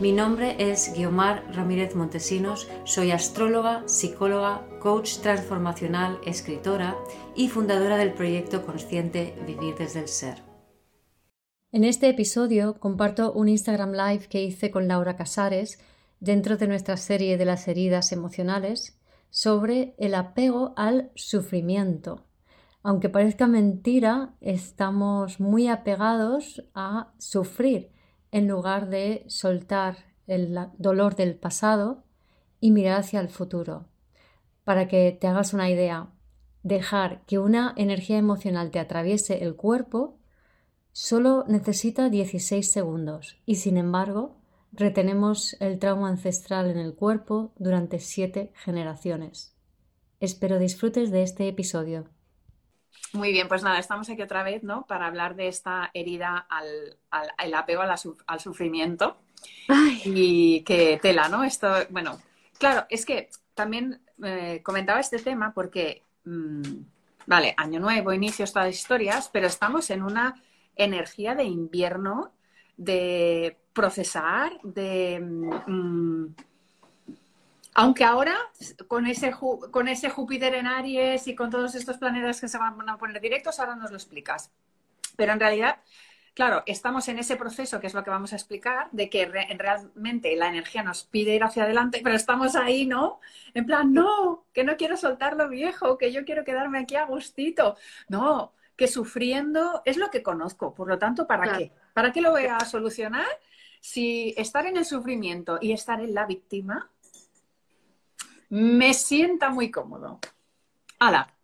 Mi nombre es Guiomar Ramírez Montesinos, soy astróloga, psicóloga, coach transformacional, escritora y fundadora del proyecto consciente Vivir desde el Ser. En este episodio comparto un Instagram Live que hice con Laura Casares dentro de nuestra serie de las heridas emocionales sobre el apego al sufrimiento. Aunque parezca mentira, estamos muy apegados a sufrir en lugar de soltar el dolor del pasado y mirar hacia el futuro. Para que te hagas una idea, dejar que una energía emocional te atraviese el cuerpo solo necesita 16 segundos y sin embargo retenemos el trauma ancestral en el cuerpo durante 7 generaciones. Espero disfrutes de este episodio. Muy bien, pues nada, estamos aquí otra vez, ¿no? Para hablar de esta herida al, apego al, sufrimiento. Y que tela, ¿no? Esto, bueno, claro, es que también eh, comentaba este tema porque, mm, vale, año nuevo, inicio estas historias, pero estamos en una energía de invierno, de procesar, de... Mm, aunque ahora, con ese, con ese Júpiter en Aries y con todos estos planetas que se van a poner directos, ahora nos lo explicas. Pero en realidad, claro, estamos en ese proceso, que es lo que vamos a explicar, de que realmente la energía nos pide ir hacia adelante, pero estamos ahí, ¿no? En plan, no, que no quiero soltar lo viejo, que yo quiero quedarme aquí a gustito. No, que sufriendo es lo que conozco. Por lo tanto, ¿para qué? ¿Para qué lo voy a solucionar? Si estar en el sufrimiento y estar en la víctima me sienta muy cómodo. ¡Hala!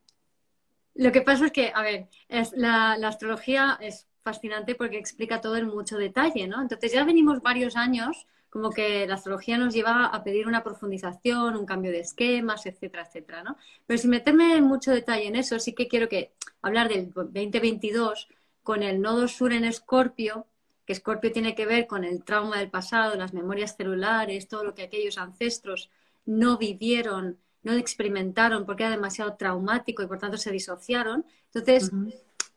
Lo que pasa es que, a ver, la, astrología es fascinante porque explica todo en mucho detalle, ¿no? Entonces ya venimos varios años como que la astrología nos lleva a pedir una profundización, un cambio de esquemas, etcétera, etcétera, ¿no? Pero sin meterme en mucho detalle en eso, sí que quiero que hablar del 2022 con el nodo sur en Escorpio, que Escorpio tiene que ver con el trauma del pasado, las memorias celulares, todo lo que aquellos ancestros no vivieron, no experimentaron porque era demasiado traumático y por tanto se disociaron. Entonces,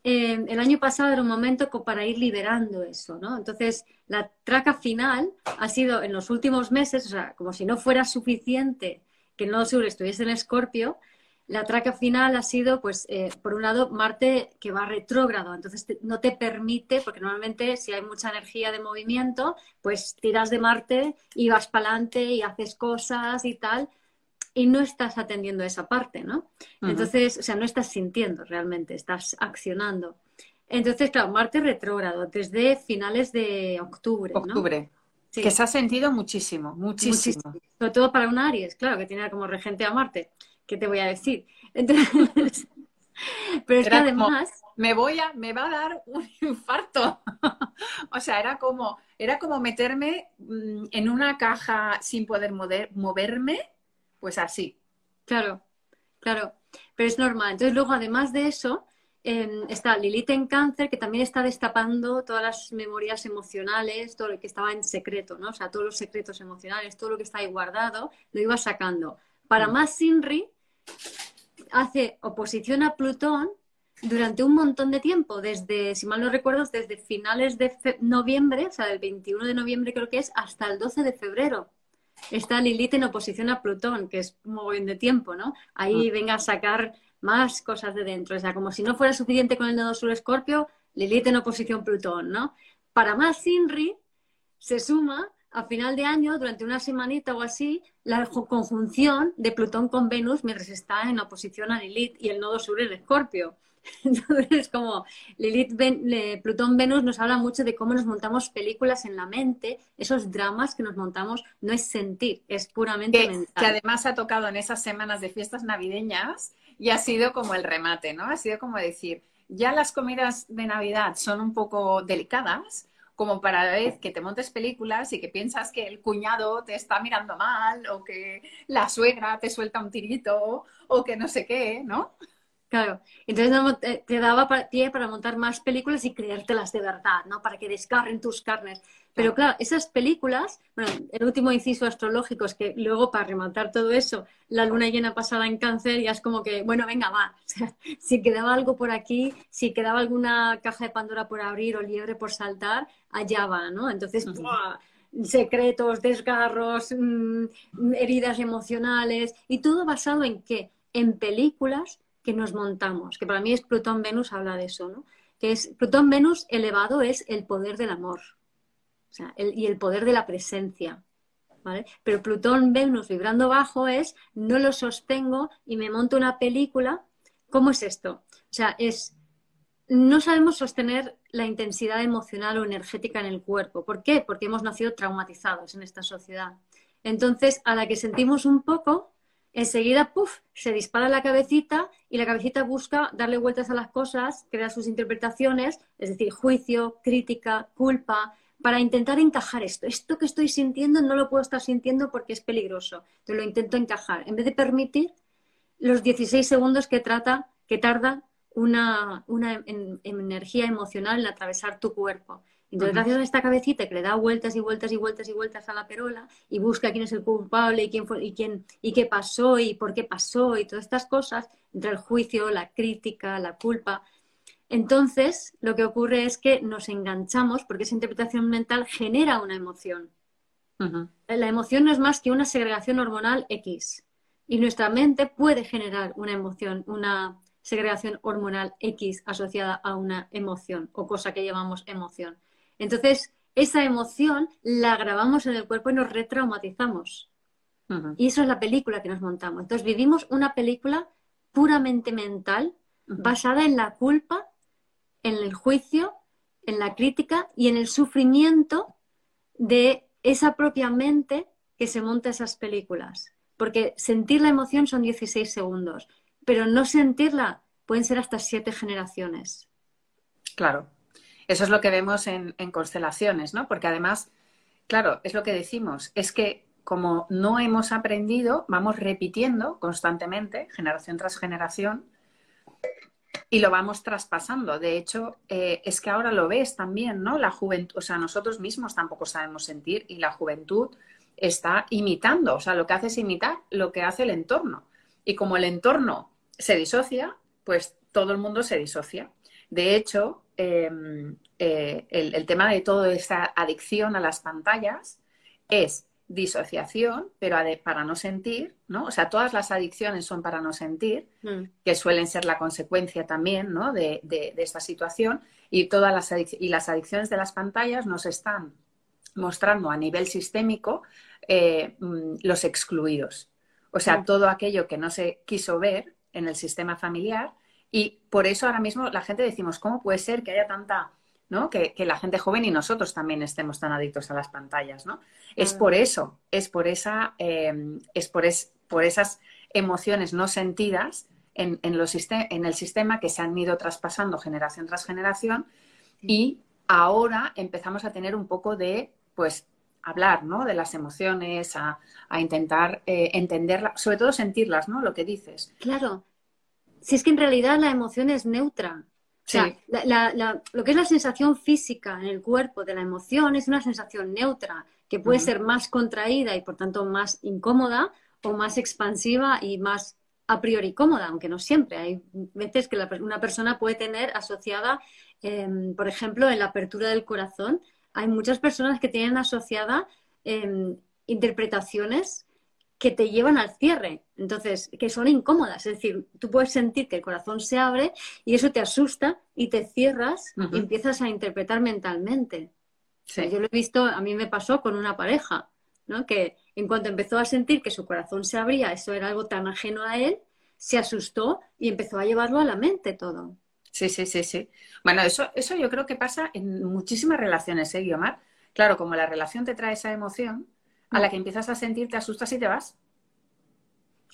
eh, el año pasado era un momento para ir liberando eso, ¿no? Entonces, la traca final ha sido en los últimos meses, o sea, como si no fuera suficiente que el nodo sur estuviese en Escorpio, la traca final ha sido, pues, eh, por un lado, Marte que va retrógrado, entonces no te permite, porque normalmente si hay mucha energía de movimiento, pues tiras de Marte y vas para adelante y haces cosas y tal, y no estás atendiendo esa parte, ¿no? Entonces, o sea, no estás sintiendo realmente, estás accionando. Entonces, claro, Marte retrógrado desde finales de octubre. Octubre. Que se ha sentido muchísimo, muchísimo, muchísimo. Sobre todo para un Aries, claro, que tiene como regente a Marte. ¿Qué te voy a decir? Entonces, pero es que además... me voy a, me va a dar un infarto. o sea, era como, era como meterme mm, en una caja sin poder moverme, pues así. Claro, claro. Pero es normal. Entonces, luego, además de eso, em, está Lilith en cáncer, que también está destapando todas las memorias emocionales, todo lo que estaba en secreto, ¿no? O sea, todos los secretos emocionales, todo lo que está ahí guardado, lo iba sacando. Para mm. más Sinri, hace oposición a Plutón durante un montón de tiempo, desde, si mal no recuerdo, desde finales de noviembre, o sea, del 21 de noviembre creo que es, hasta el 12 de febrero. Está Lilith en oposición a Plutón, que es un bien de tiempo, ¿no? Ahí ah. venga a sacar más cosas de dentro. O sea, como si no fuera suficiente con el nodo sur Escorpio, Lilith en oposición Plutón, ¿no? Para más Sinri, se suma a final de año, durante una semanita o así, la conjunción de Plutón con Venus mientras está en oposición a Lilith y el nodo sur en Escorpio. Entonces, como Lilith, Plutón, Venus nos habla mucho de cómo nos montamos películas en la mente, esos dramas que nos montamos no es sentir, es puramente que, mental. Que además ha tocado en esas semanas de fiestas navideñas y ha sido como el remate, ¿no? Ha sido como decir, ya las comidas de Navidad son un poco delicadas, como para vez que te montes películas y que piensas que el cuñado te está mirando mal o que la suegra te suelta un tirito o que no sé qué, ¿no? Claro, entonces te daba pie para montar más películas y creértelas de verdad, ¿no? Para que descarren tus carnes. Pero claro, esas películas, bueno, el último inciso astrológico es que luego para rematar todo eso, la luna llena pasada en cáncer ya es como que, bueno, venga, va. O sea, si quedaba algo por aquí, si quedaba alguna caja de Pandora por abrir o liebre por saltar, allá va, ¿no? Entonces, secretos, desgarros, mm, heridas emocionales y todo basado en qué? En películas que nos montamos, que para mí es Plutón-Venus habla de eso, ¿no? Que es Plutón-Venus elevado es el poder del amor o sea, y el poder de la presencia. ¿vale? Pero Plutón-Venus vibrando bajo es no lo sostengo y me monto una película. ¿Cómo es esto? O sea, es no sabemos sostener la intensidad emocional o energética en el cuerpo. ¿Por qué? Porque hemos nacido traumatizados en esta sociedad. Entonces, a la que sentimos un poco, enseguida, puff, se dispara la cabecita y la cabecita busca darle vueltas a las cosas, crear sus interpretaciones, es decir, juicio, crítica, culpa, para intentar encajar esto. Esto que estoy sintiendo no lo puedo estar sintiendo porque es peligroso. Entonces lo intento encajar. En vez de permitir los 16 segundos que, trata, que tarda una, energía emocional en atravesar tu cuerpo. Entonces, gracias a esta cabecita que le da vueltas y vueltas y vueltas y vueltas a la perola y busca quién es el culpable y quién fue y quién y qué pasó y por qué pasó y todas estas cosas, entre el juicio, la crítica, la culpa, entonces, lo que ocurre es que nos enganchamos porque esa interpretación mental genera una emoción. La emoción no es más que una segregación hormonal X. Y nuestra mente puede generar una emoción, una segregación hormonal X asociada a una emoción o cosa que llamamos emoción. Entonces, esa emoción la grabamos en el cuerpo y nos retraumatizamos. Y eso es la película que nos montamos. Entonces, vivimos una película puramente mental basada en la culpa en el juicio, en la crítica y en el sufrimiento de esa propia mente que se monta esas películas. Porque sentir la emoción son 16 segundos, pero no sentirla pueden ser hasta siete generaciones. Claro, eso es lo que vemos en, constelaciones, ¿no? Porque además, claro, es lo que decimos, es que como no hemos aprendido, vamos repitiendo constantemente, generación tras generación, y lo vamos traspasando. De hecho, eh, es que ahora lo ves también, ¿no? La juventud, o sea, nosotros mismos tampoco sabemos sentir y la juventud está imitando, o sea, lo que hace es imitar lo que hace el entorno. Y como el entorno se disocia, pues todo el mundo se disocia. De hecho, em, eh, el, tema de toda esta adicción a las pantallas es disociación, pero para no sentir, ¿no? O sea, todas las adicciones son para no sentir, mm. que suelen ser la consecuencia también, ¿no? De, esta situación y todas las y las adicciones de las pantallas nos están mostrando a nivel sistémico eh, mm, los excluidos. O sea, mm. todo aquello que no se quiso ver en el sistema familiar y por eso ahora mismo la gente decimos, ¿cómo puede ser que haya tanta que, la gente joven y nosotros también estemos tan adictos a las pantallas, ¿no? Es por eso, es por esa, em, es por, por esas emociones no sentidas en, en, en, el sistema que se han ido traspasando generación tras generación y ahora empezamos a tener un poco de, pues, hablar, ¿no? De las emociones, a, intentar eh, entenderlas, sobre todo sentirlas, ¿no? Lo que dices. Claro. Si es que en realidad la emoción es neutra. O sea, lo que es la sensación física en el cuerpo de la emoción es una sensación neutra, que puede ser más contraída y por tanto más incómoda o más expansiva y más a priori cómoda, aunque no siempre. Hay veces que una persona puede tener asociada, em, por ejemplo, en la apertura del corazón, hay muchas personas que tienen asociada em, interpretaciones que te llevan al cierre, entonces, que son incómodas. Es decir, tú puedes sentir que el corazón se abre y eso te asusta y te cierras y empiezas a interpretar mentalmente. yo lo he visto, a mí me pasó con una pareja, ¿no? Que en cuanto empezó a sentir que su corazón se abría, eso era algo tan ajeno a él, se asustó y empezó a llevarlo a la mente todo. Sí, sí, sí, sí. Bueno, eso, eso yo creo que pasa en muchísimas relaciones, ¿eh, Guiomar? Claro, como la relación te trae esa emoción, a la que empiezas a sentir, te asustas y te vas.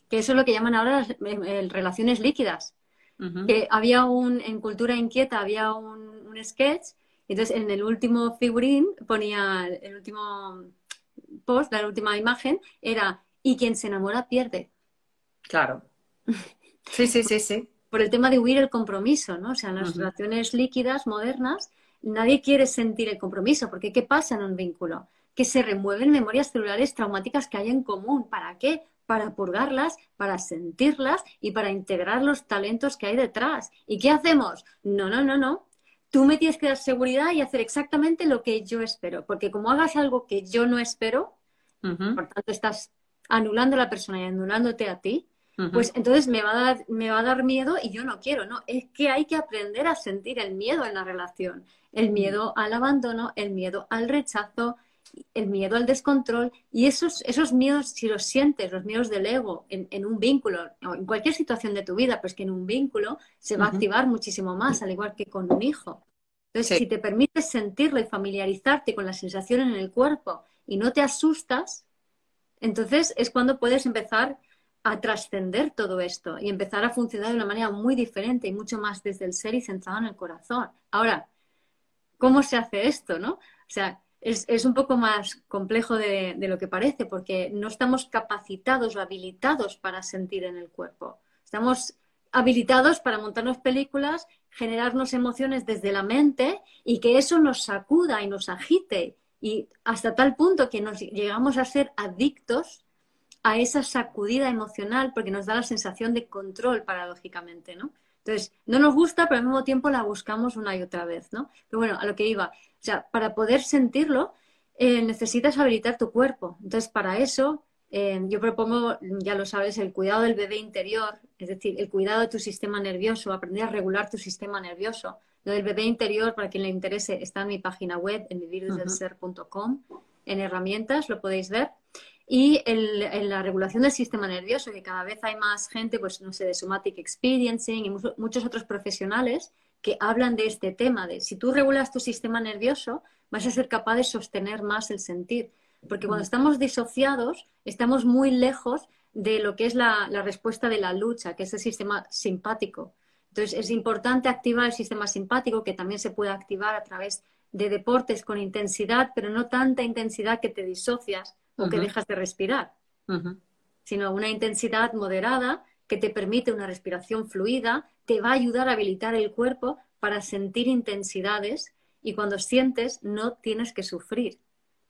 Que eso es lo que llaman ahora las eh, relaciones líquidas. Que había un, en Cultura Inquieta había un, sketch Entonces, en el último figurín ponía, el último post, la última imagen, era, y quien se enamora pierde. Claro. Sí, sí, sí, sí. Por el tema de huir el compromiso, ¿no? O sea, en las relaciones líquidas, modernas, nadie quiere sentir el compromiso, porque ¿qué pasa en un vínculo? Que se remueven memorias celulares traumáticas que hay en común. ¿Para qué? Para purgarlas, para sentirlas y para integrar los talentos que hay detrás. ¿Y qué hacemos? No, no, no, no. Tú me tienes que dar seguridad y hacer exactamente lo que yo espero, porque como hagas algo que yo no espero, por tanto estás anulando a la persona y anulándote a ti, pues entonces me va, a dar, me va a dar miedo y yo no quiero, ¿no? Es que hay que aprender a sentir el miedo en la relación, el miedo al abandono, el miedo al rechazo, el miedo al descontrol y esos, esos miedos, si los sientes, los miedos del ego en, un vínculo o en cualquier situación de tu vida, pues que en un vínculo se va a activar muchísimo más, al igual que con un hijo. Entonces, si te permites sentirlo y familiarizarte con la sensación en el cuerpo y no te asustas, entonces es cuando puedes empezar a trascender todo esto y empezar a funcionar de una manera muy diferente y mucho más desde el ser y centrado en el corazón. Ahora, ¿cómo se hace esto, no? O sea, es, un poco más complejo de, lo que parece porque no estamos capacitados o habilitados para sentir en el cuerpo. Estamos habilitados para montarnos películas, generarnos emociones desde la mente y que eso nos sacuda y nos agite y hasta tal punto que nos llegamos a ser adictos a esa sacudida emocional porque nos da la sensación de control paradójicamente, ¿no? Entonces, no nos gusta, pero al mismo tiempo la buscamos una y otra vez, ¿no? Pero bueno, a lo que iba, o sea, para poder sentirlo, eh, necesitas habilitar tu cuerpo. Entonces, para eso, eh, yo propongo, ya lo sabes, el cuidado del bebé interior, es decir, el cuidado de tu sistema nervioso, aprender a regular tu sistema nervioso. Lo del bebé interior, para quien le interese, está en mi página web, en vivirdesdelser.com, en herramientas, lo podéis ver y en la regulación del sistema nervioso, que cada vez hay más gente, pues no sé, de somatic experiencing y muchos otros profesionales que hablan de este tema, de si tú regulas tu sistema nervioso, vas a ser capaz de sostener más el sentir. Porque cuando estamos disociados, estamos muy lejos de lo que es la, la respuesta de la lucha, que es el sistema simpático. Entonces, es importante activar el sistema simpático, que también se puede activar a través de deportes con intensidad, pero no tanta intensidad que te disocias o que dejas de respirar, sino una intensidad moderada que te permite una respiración fluida, te va a ayudar a habilitar el cuerpo para sentir intensidades y cuando sientes no tienes que sufrir.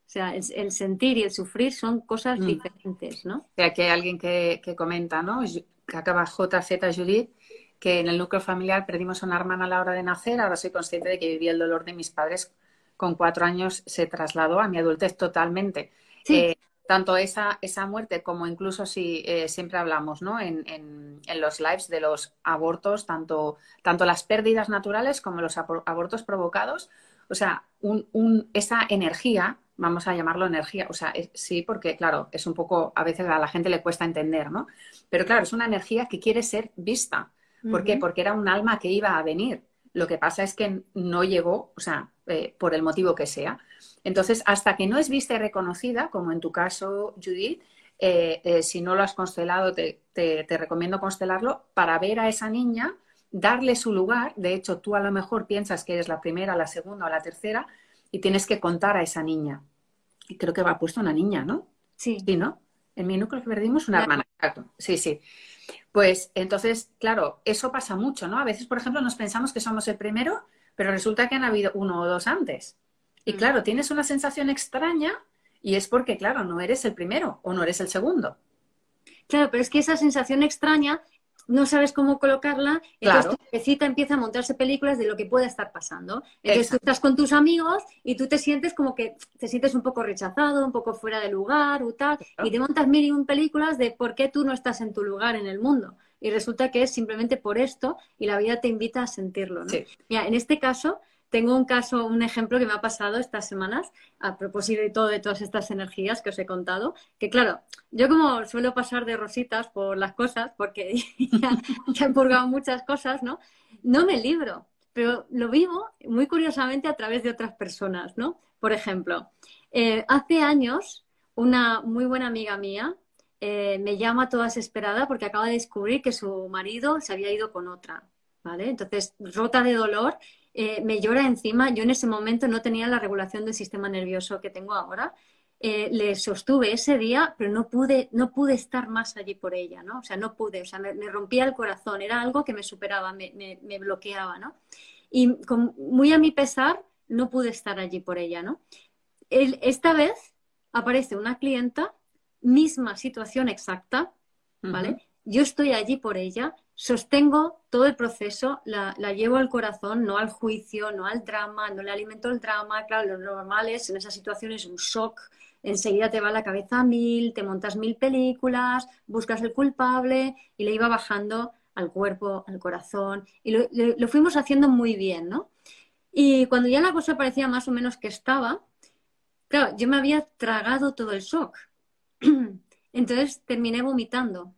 O sea, el, sentir y el sufrir son cosas mm. diferentes, ¿no? O sea, que hay alguien que, comenta, ¿no? Que acaba JZ Judith, que en el núcleo familiar perdimos a una hermana a la hora de nacer, ahora soy consciente de que vivía el dolor de mis padres con cuatro años, se trasladó a mi adultez totalmente. Eh, tanto esa, esa muerte como incluso si eh, siempre hablamos ¿no? en, en, los lives de los abortos, tanto, tanto las pérdidas naturales como los abortos provocados, o sea, un, esa energía, vamos a llamarlo energía, o sea, sí, porque claro, es un poco, a veces a la gente le cuesta entender, ¿no? Pero claro, es una energía que quiere ser vista. ¿Por qué? Porque era un alma que iba a venir. Lo que pasa es que no llegó, o sea, eh, por el motivo que sea. Entonces, hasta que no es vista y reconocida, como en tu caso, Judith, eh, eh, si no lo has constelado, te, recomiendo constelarlo para ver a esa niña, darle su lugar. De hecho, tú a lo mejor piensas que eres la primera, la segunda o la tercera y tienes que contar a esa niña. Y creo que va puesto una niña, ¿no? Sí. Sí, ¿no? En mi núcleo que perdimos una hermana. Sí, sí. Pues entonces, claro, eso pasa mucho, ¿no? A veces, por ejemplo, nos pensamos que somos el primero, pero resulta que han habido uno o dos antes. Y mm. claro, tienes una sensación extraña y es porque, claro, no eres el primero o no eres el segundo. Claro, pero es que esa sensación extraña no sabes cómo colocarla, entonces tu empieza a montarse películas de lo que pueda estar pasando. Entonces tú estás con tus amigos y tú te sientes como que te sientes un poco rechazado, un poco fuera de lugar o tal, y te montas mil y un películas de por qué tú no estás en tu lugar en el mundo. Y resulta que es simplemente por esto y la vida te invita a sentirlo. ¿no? Mira, en este caso, tengo un caso, un ejemplo que me ha pasado estas semanas, a propósito de todo, de todas estas energías que os he contado, que claro, yo como suelo pasar de rositas por las cosas, porque ya, he purgado muchas cosas, ¿no? No me libro, pero lo vivo muy curiosamente a través de otras personas, ¿no? Por ejemplo, eh, hace años, una muy buena amiga mía eh, me llama toda desesperada porque acaba de descubrir que su marido se había ido con otra, ¿vale? Entonces, rota de dolor eh, me llora encima. Yo en ese momento no tenía la regulación del sistema nervioso que tengo ahora. Eh, le sostuve ese día, pero no pude, no pude estar más allí por ella, ¿no? O sea, no pude, o sea, me, rompía el corazón, era algo que me superaba, me, me, bloqueaba, ¿no? Y muy a mi pesar, no pude estar allí por ella, ¿no? esta vez aparece una clienta, misma situación exacta, ¿vale? Yo estoy allí por ella, sostengo todo el proceso, la, la, llevo al corazón, no al juicio, no al drama, no le alimento el drama. Claro, lo normal es en esas situaciones un shock, enseguida te va la cabeza a mil, te montas mil películas, buscas el culpable y le iba bajando al cuerpo, al corazón y lo, fuimos haciendo muy bien, ¿no? Y cuando ya la cosa parecía más o menos que estaba, claro, yo me había tragado todo el shock. Entonces terminé vomitando.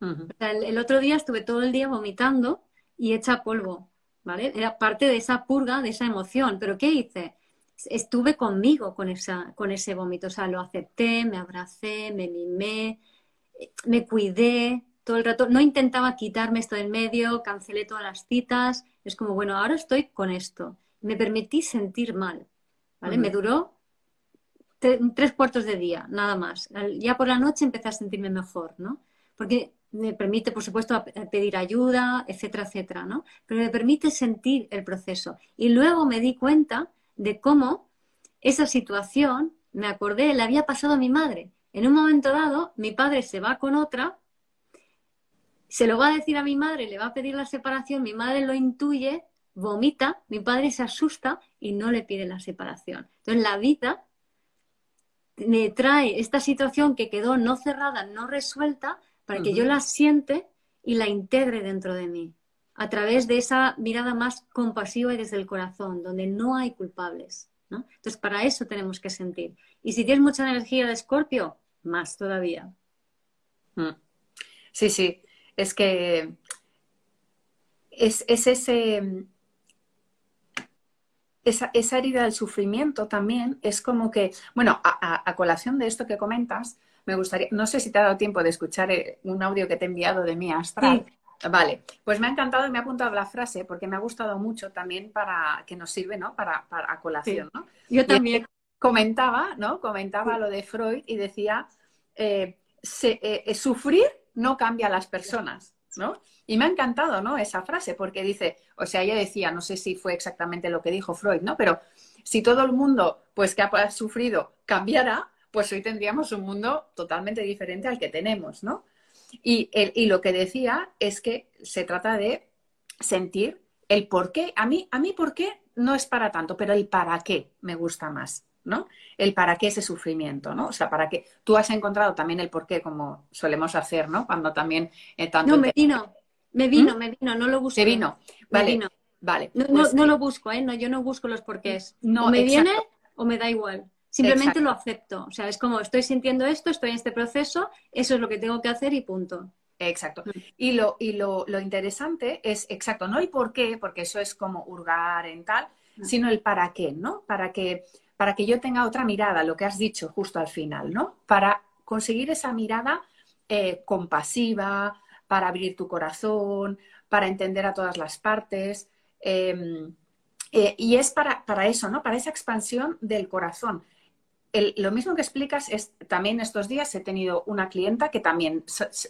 El, otro día estuve todo el día vomitando y hecha polvo, ¿vale? Era parte de esa purga, de esa emoción. Pero ¿qué hice? estuve conmigo con, esa, con ese vómito. O sea, lo acepté, me abracé, me mimé, me cuidé todo el rato. No intentaba quitarme esto del medio, cancelé todas las citas. Es como, bueno, ahora estoy con esto. Me permití sentir mal. ¿vale? Me duró tres cuartos de día, nada más. Ya por la noche empecé a sentirme mejor, ¿no? Porque me permite, por supuesto, pedir ayuda, etcétera, etcétera, ¿no? Pero me permite sentir el proceso. Y luego me di cuenta de cómo esa situación, me acordé, le había pasado a mi madre. En un momento dado, mi padre se va con otra, se lo va a decir a mi madre, le va a pedir la separación, mi madre lo intuye, vomita, mi padre se asusta y no le pide la separación. Entonces, la vida me trae esta situación que quedó no cerrada, no resuelta, para que yo la siente y la integre dentro de mí a través de esa mirada más compasiva y desde el corazón, donde no hay culpables. ¿no? Entonces, para eso tenemos que sentir. Y si tienes mucha energía de escorpio, más todavía. Mm. Sí, sí. Es que es, ese. Esa, esa, herida del sufrimiento también es como que, bueno, a, colación de esto que comentas, me gustaría, no sé si te ha dado tiempo de escuchar eh, un audio que te he enviado de mi astral. Vale, pues me ha encantado y me ha apuntado la frase porque me ha gustado mucho también para que nos sirve, ¿no? Para, para colación, ¿no? Yo también. comentaba, ¿no? Comentaba lo de Freud y decía, eh, eh, eh, sufrir no cambia a las personas, ¿no? Y me ha encantado, ¿no? Esa frase porque dice, o sea, ella decía, no sé si fue exactamente lo que dijo Freud, ¿no? Pero si todo el mundo, pues que ha sufrido, cambiara, pues hoy tendríamos un mundo totalmente diferente al que tenemos, ¿no? Y, lo que decía es que se trata de sentir el por qué. A mí, a mí por qué no es para tanto, pero el para qué me gusta más, ¿no? El para qué ese sufrimiento, ¿no? O sea, para qué. Tú has encontrado también el por qué, como solemos hacer, ¿no? Cuando también... Eh, no, me vino, me vino, ¿Mm? me vino, no lo busco. Te vino, vale. Vale. No, pues lo busco, ¿eh? No, yo no busco los porqués. No, o me viene o me da igual. Simplemente lo acepto. O sea, es como estoy sintiendo esto, estoy en este proceso, eso es lo que tengo que hacer y punto. Exacto. Mm. Y, lo, y lo, interesante es, exacto, no el por qué, porque eso es como hurgar en tal, mm. sino el para qué, ¿no? Para que, para que yo tenga otra mirada, lo que has dicho justo al final, ¿no? Para conseguir esa mirada eh, compasiva, para abrir tu corazón, para entender a todas las partes. Em, eh, y es para, para, eso, ¿no? Para esa expansión del corazón lo mismo que explicas es también estos días he tenido una clienta que también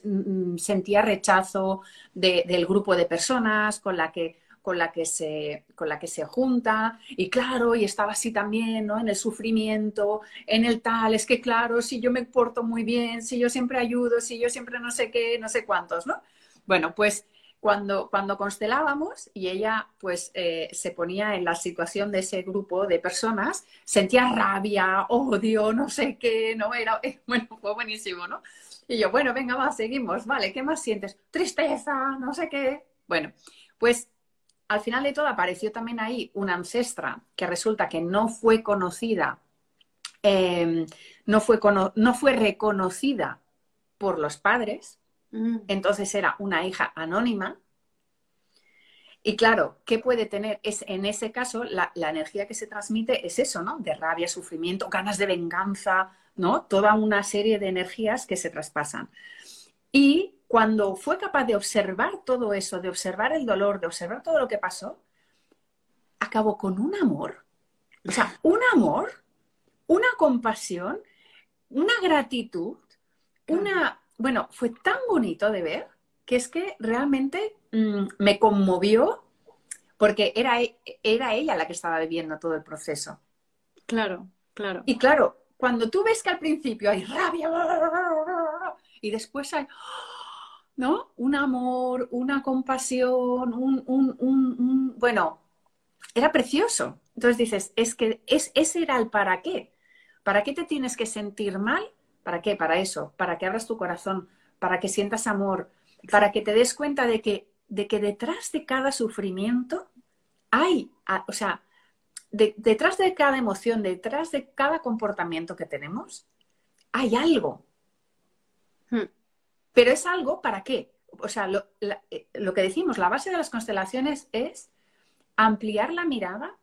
mm, sentía rechazo del grupo de personas con la que con la que se con la que se junta. Y claro y estaba así también no en el sufrimiento en el tal es que claro si yo me porto muy bien si yo siempre ayudo si yo siempre no sé qué no sé cuántos no bueno pues cuando, cuando constelábamos y ella pues eh, se ponía en la situación de ese grupo de personas, sentía rabia, odio, no sé qué, no era, bueno, fue buenísimo, ¿no? Y yo, bueno, venga, va, seguimos, vale, ¿qué más sientes? Tristeza, no sé qué. Bueno, pues al final de todo apareció también ahí una ancestra que resulta que no fue conocida, em, no, fue no fue reconocida por los padres, Mm. Entonces era una hija anónima. Y claro, ¿qué puede tener? Es, en ese caso, la, energía que se transmite es eso, ¿no? De rabia, sufrimiento, ganas de venganza, ¿no? Toda una serie de energías que se traspasan. Y cuando fue capaz de observar todo eso, de observar el dolor, de observar todo lo que pasó, acabó con un amor, o sea, un amor, una compasión, una gratitud, una, bueno, fue tan bonito de ver que es que realmente mm, me conmovió porque era, e, era ella la que estaba viviendo todo el proceso. Claro, claro. Y claro, cuando tú ves que al principio hay rabia y después hay, ¿no? Un amor, una compasión, un, un, un, bueno, era precioso. Entonces dices, es que es, ese era el para qué. ¿Para qué te tienes que sentir mal? ¿Para qué? Para eso, para que abras tu corazón, para que sientas amor, para que te des cuenta de que, de que detrás de cada sufrimiento hay, o sea, detrás de cada emoción, detrás de cada comportamiento que tenemos, hay algo. Hmm. Pero es algo para qué? O sea, lo, eh, lo, que decimos, la base de las constelaciones es ampliar la mirada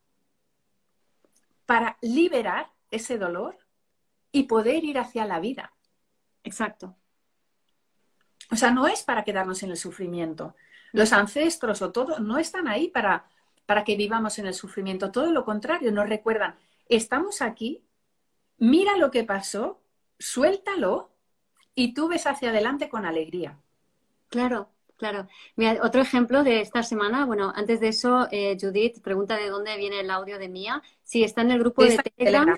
para liberar ese dolor y poder ir hacia la vida. Exacto. O sea, no es para quedarnos en el sufrimiento. Los ancestros o todo no están ahí para, para que vivamos en el sufrimiento. Todo lo contrario, nos recuerdan, estamos aquí, mira lo que pasó, suéltalo y tú ves hacia adelante con alegría. Claro, claro. Mira, otro ejemplo de esta semana, bueno, antes de eso, eh, Judith pregunta de dónde viene el audio de Mía. Sí, está en el grupo de Telegram,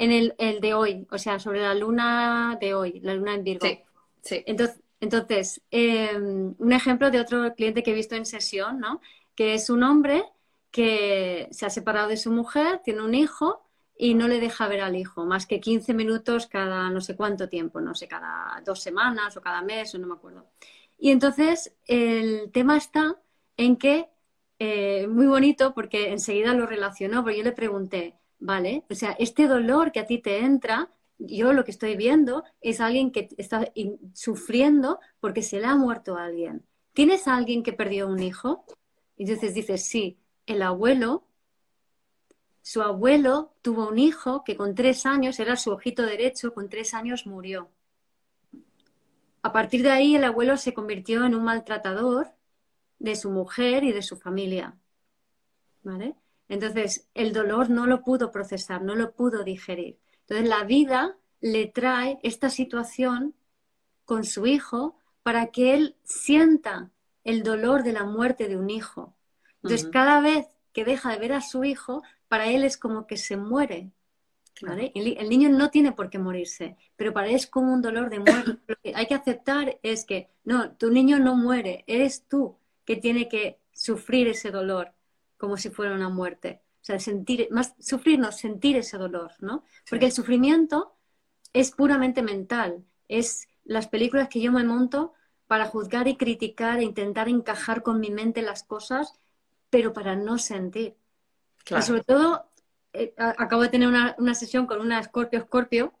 en el, el, de hoy, o sea, sobre la luna de hoy, la luna en Virgo. Sí, sí. Entonces, entonces em, un ejemplo de otro cliente que he visto en sesión, ¿no? Que es un hombre que se ha separado de su mujer, tiene un hijo y no le deja ver al hijo, más que 15 minutos cada no sé cuánto tiempo, no sé, cada dos semanas o cada mes, o no me acuerdo. Y entonces el tema está en que, eh, muy bonito, porque enseguida lo relacionó, porque yo le pregunté, ¿vale? O sea, este dolor que a ti te entra, yo lo que estoy viendo es alguien que está sufriendo porque se le ha muerto a alguien. ¿Tienes a alguien que perdió un hijo? Y entonces dices, sí, el abuelo su abuelo tuvo un hijo que con tres años, era su ojito derecho, con tres años murió. A partir de ahí el abuelo se convirtió en un maltratador de su mujer y de su familia. ¿Vale? Entonces, el dolor no lo pudo procesar, no lo pudo digerir. Entonces, la vida le trae esta situación con su hijo para que él sienta el dolor de la muerte de un hijo. Entonces, cada vez que deja de ver a su hijo, para él es como que se muere. El, niño no tiene por qué morirse, pero para él es como un dolor de muerte. Lo que hay que aceptar es que, no, tu niño no muere, eres tú que tiene que sufrir ese dolor como si fuera una muerte. O sea, sentir, más sufrir, no, sentir ese dolor, ¿no? Porque el sufrimiento es puramente mental, es las películas que yo me monto para juzgar y criticar e intentar encajar con mi mente las cosas, pero para no sentir. Y sobre todo, eh, acabo de tener una, sesión con una Scorpio Scorpio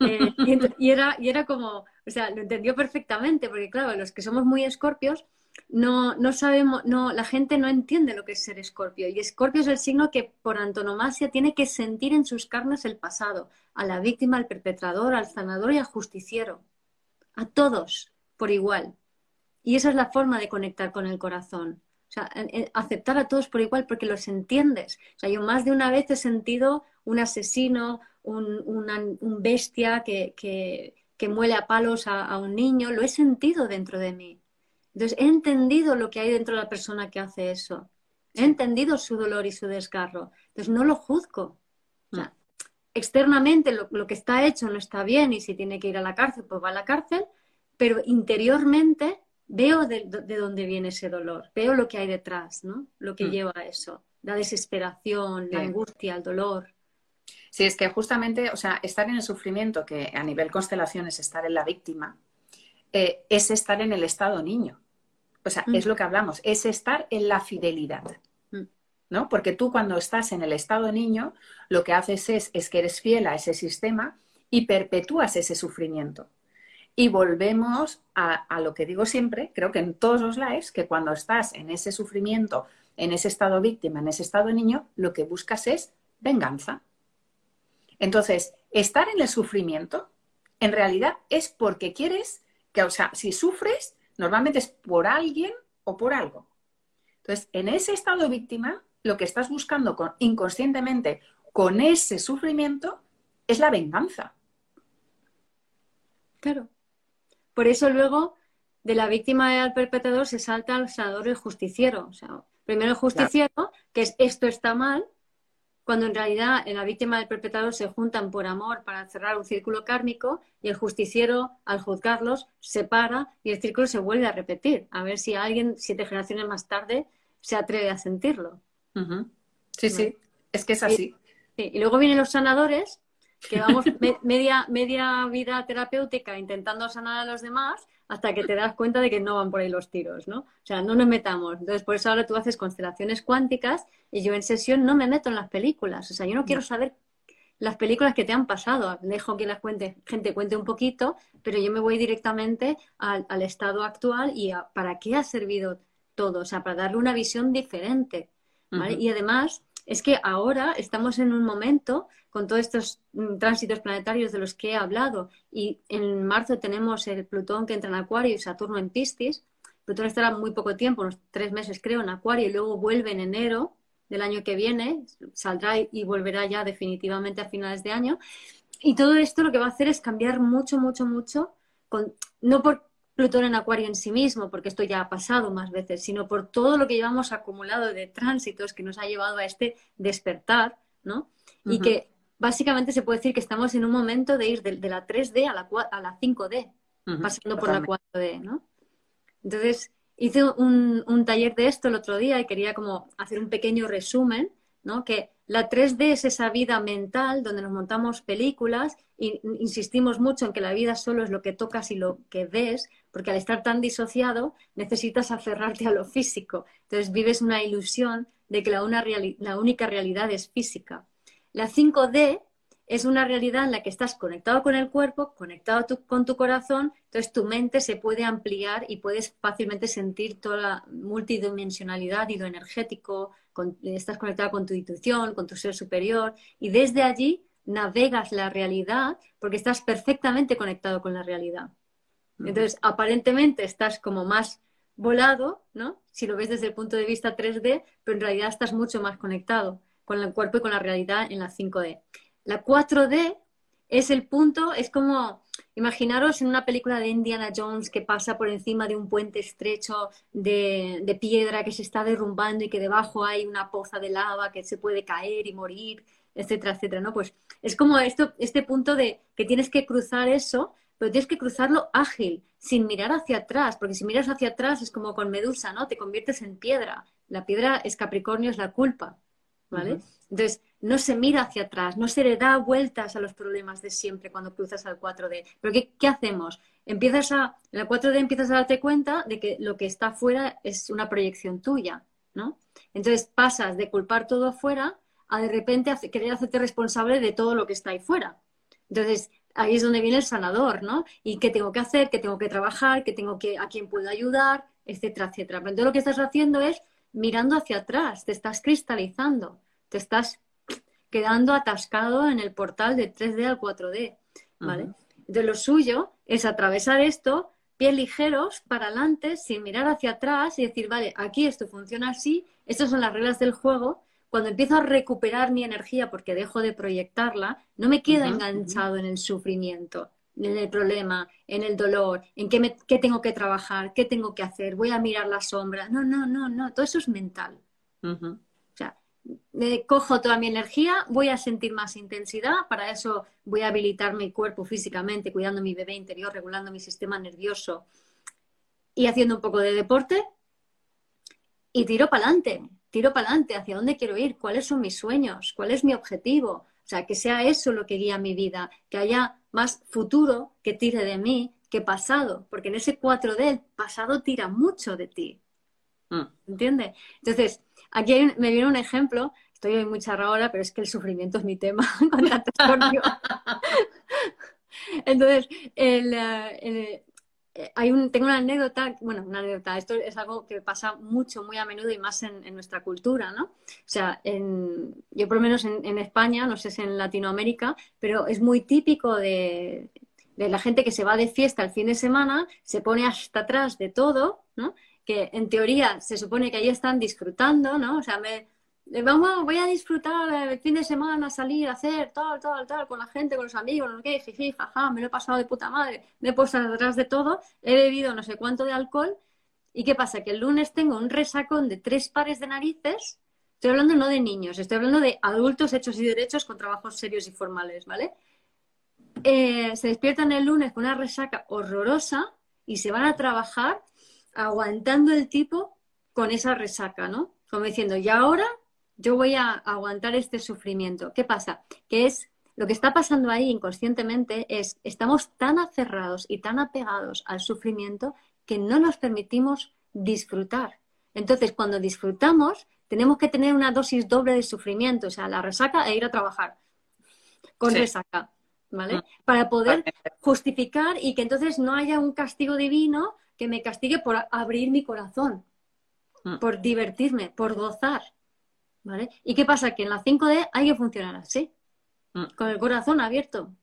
eh, y, era, y era como, o sea, lo entendió perfectamente, porque claro, los que somos muy escorpios, no, no sabemos, no, la gente no entiende lo que es ser escorpio. Y escorpio es el signo que por antonomasia tiene que sentir en sus carnes el pasado, a la víctima, al perpetrador, al sanador y al justiciero. A todos, por igual. Y esa es la forma de conectar con el corazón. O sea, aceptar a todos por igual porque los entiendes. O sea, yo más de una vez he sentido un asesino, un, bestia que, que, muele a palos a, un niño, lo he sentido dentro de mí. Entonces, he entendido lo que hay dentro de la persona que hace eso. He entendido su dolor y su desgarro. Entonces, no lo juzgo. O sea, externamente lo, lo, que está hecho no está bien y si tiene que ir a la cárcel, pues va a la cárcel, pero interiormente veo de, dónde viene ese dolor, veo lo que hay detrás, ¿no? Lo que mm. lleva a eso, la desesperación, la angustia, el dolor. Sí, es que justamente, o sea, estar en el sufrimiento, que a nivel constelación es estar en la víctima, eh, es estar en el estado niño. O sea, es mm. lo que hablamos, es estar en la fidelidad. ¿No? Porque tú cuando estás en el estado niño, lo que haces es, es que eres fiel a ese sistema y perpetúas ese sufrimiento. Y volvemos a, lo que digo siempre, creo que en todos los lives, que cuando estás en ese sufrimiento, en ese estado víctima, en ese estado niño, lo que buscas es venganza. Entonces, estar en el sufrimiento, en realidad es porque quieres que, o sea, si sufres, normalmente es por alguien o por algo. Entonces, en ese estado víctima lo que estás buscando inconscientemente con ese sufrimiento es la venganza. Claro. Por eso luego de la víctima al perpetrador se salta al sanador el justiciero. O sea, primero el justiciero, que es esto está mal, cuando en realidad en la víctima del perpetrador se juntan por amor para cerrar un círculo kármico y el justiciero, al juzgarlos, se para y el círculo se vuelve a repetir. A ver si alguien, siete generaciones más tarde, se atreve a sentirlo. Sí, sí, es que es así. Y, luego vienen los sanadores, que vamos media, media vida terapéutica intentando sanar a los demás hasta que te das cuenta de que no van por ahí los tiros, ¿no? O sea, no nos metamos. Entonces, por eso ahora tú haces constelaciones cuánticas y yo en sesión no me meto en las películas. O sea, yo no quiero saber las películas que te han pasado. Dejo que la cuente, gente cuente un poquito, pero yo me voy directamente al, estado actual y a, para qué ha servido todo. O sea, para darle una visión diferente. Y además, es que ahora estamos en un momento con todos estos mm, tránsitos planetarios de los que he hablado y en marzo tenemos el Plutón que entra en Acuario y Saturno en Piscis. Plutón estará muy poco tiempo, unos tres meses creo, en Acuario y luego vuelve en enero del año que viene, saldrá y volverá ya definitivamente a finales de año. Y todo esto lo que va a hacer es cambiar mucho, mucho, mucho, con, no por Plutón en Acuario en sí mismo, porque esto ya ha pasado más veces, sino por todo lo que llevamos acumulado de tránsitos que nos ha llevado a este despertar, ¿no? Y que básicamente se puede decir que estamos en un momento de ir de, la 3D a la, a la 5D, pasando por la 4D, ¿no? Entonces, hice un, un, taller de esto el otro día y quería como hacer un pequeño resumen, ¿no? Que la 3D es esa vida mental donde nos montamos películas e insistimos mucho en que la vida solo es lo que tocas y lo que ves, porque al estar tan disociado necesitas aferrarte a lo físico. Entonces vives una ilusión de que la, única realidad es física. La 5D es una realidad en la que estás conectado con el cuerpo, conectado con tu corazón, entonces tu mente se puede ampliar y puedes fácilmente sentir toda la multidimensionalidad y lo energético, estás conectado con tu intuición, con tu ser superior y desde allí navegas la realidad porque estás perfectamente conectado con la realidad. Entonces, aparentemente estás como más volado, ¿no? Si lo ves desde el punto de vista 3D, pero en realidad estás mucho más conectado con el cuerpo y con la realidad en la 5D. La 4D es el punto, es como, imaginaros en una película de Indiana Jones que pasa por encima de un puente estrecho de, piedra que se está derrumbando y que debajo hay una poza de lava que se puede caer y morir, etcétera, etcétera, ¿no? Pues es como esto, este punto de que tienes que cruzar eso, pero tienes que cruzarlo ágil, sin mirar hacia atrás, porque si miras hacia atrás es como con Medusa, ¿no? Te conviertes en piedra. La piedra es Capricornio, es la culpa, ¿vale? Entonces, no se mira hacia atrás, no se le da vueltas a los problemas de siempre cuando cruzas al 4D. Pero ¿qué, hacemos? Empiezas a, en la 4D empiezas a darte cuenta de que lo que está afuera es una proyección tuya, ¿no? Entonces pasas de culpar todo afuera a de repente querer hacerte responsable de todo lo que está ahí fuera. Entonces, ahí es donde viene el sanador, ¿no? Y qué tengo que hacer, qué tengo que trabajar, qué tengo que, a quién puedo ayudar, etcétera, etcétera. Pero entonces lo que estás haciendo es mirando hacia atrás, te estás cristalizando, te estás quedando atascado en el portal de 3D al 4D, ¿vale? De lo suyo es atravesar esto, pies ligeros para adelante, sin mirar hacia atrás y decir, vale, aquí esto funciona así, estas son las reglas del juego. Cuando empiezo a recuperar mi energía porque dejo de proyectarla, no me quedo enganchado en el sufrimiento, en el problema, en el dolor, en qué, me, qué tengo que trabajar, qué tengo que hacer, voy a mirar la sombra. No, no, no, no, todo eso es mental. Cojo toda mi energía, voy a sentir más intensidad, para eso voy a habilitar mi cuerpo físicamente, cuidando mi bebé interior, regulando mi sistema nervioso y haciendo un poco de deporte y tiro para adelante, tiro para adelante, hacia dónde quiero ir, cuáles son mis sueños, cuál es mi objetivo, o sea, que sea eso lo que guía mi vida, que haya más futuro que tire de mí que pasado, porque en ese 4D el pasado tira mucho de ti. Mm. ¿Entiendes? Entonces, Aquí me viene un ejemplo, estoy hoy muy charra ahora, pero es que el sufrimiento es mi tema Entonces, eh, eh, hay un, tengo una anécdota, bueno, una anécdota, esto es algo que pasa mucho, muy a menudo y más en, nuestra cultura, ¿no? O sea, yo por lo menos en, España, no sé si en Latinoamérica, pero es muy típico de, de la gente que se va de fiesta el fin de semana, se pone hasta atrás de todo, ¿no? que en teoría se supone que ahí están disfrutando, ¿no? O sea, me, eh, vamos, voy a disfrutar el fin de semana, salir, hacer tal, tal, tal, con la gente, con los amigos, no sé qué, jiji, jaja, me lo he pasado de puta madre, me he puesto detrás de todo, he bebido no sé cuánto de alcohol, ¿y qué pasa? Que el lunes tengo un resacón de tres pares de narices, estoy hablando no de niños, estoy hablando de adultos hechos y derechos con trabajos serios y formales, ¿vale? Eh, se despiertan el lunes con una resaca horrorosa y se van a trabajar aguantando el tipo con esa resaca, ¿no? Como diciendo, y ahora yo voy a aguantar este sufrimiento. ¿Qué pasa? Que es lo que está pasando ahí inconscientemente es estamos tan aferrados y tan apegados al sufrimiento que no nos permitimos disfrutar. Entonces, cuando disfrutamos, tenemos que tener una dosis doble de sufrimiento, o sea, la resaca e ir a trabajar con resaca, ¿vale? Mm. Para poder justificar y que entonces no haya un castigo divino que me castigue por abrir mi corazón, mm. por divertirme, por gozar. ¿Vale? ¿Y qué pasa? Que en la 5D hay que funcionar así, mm. con el corazón abierto.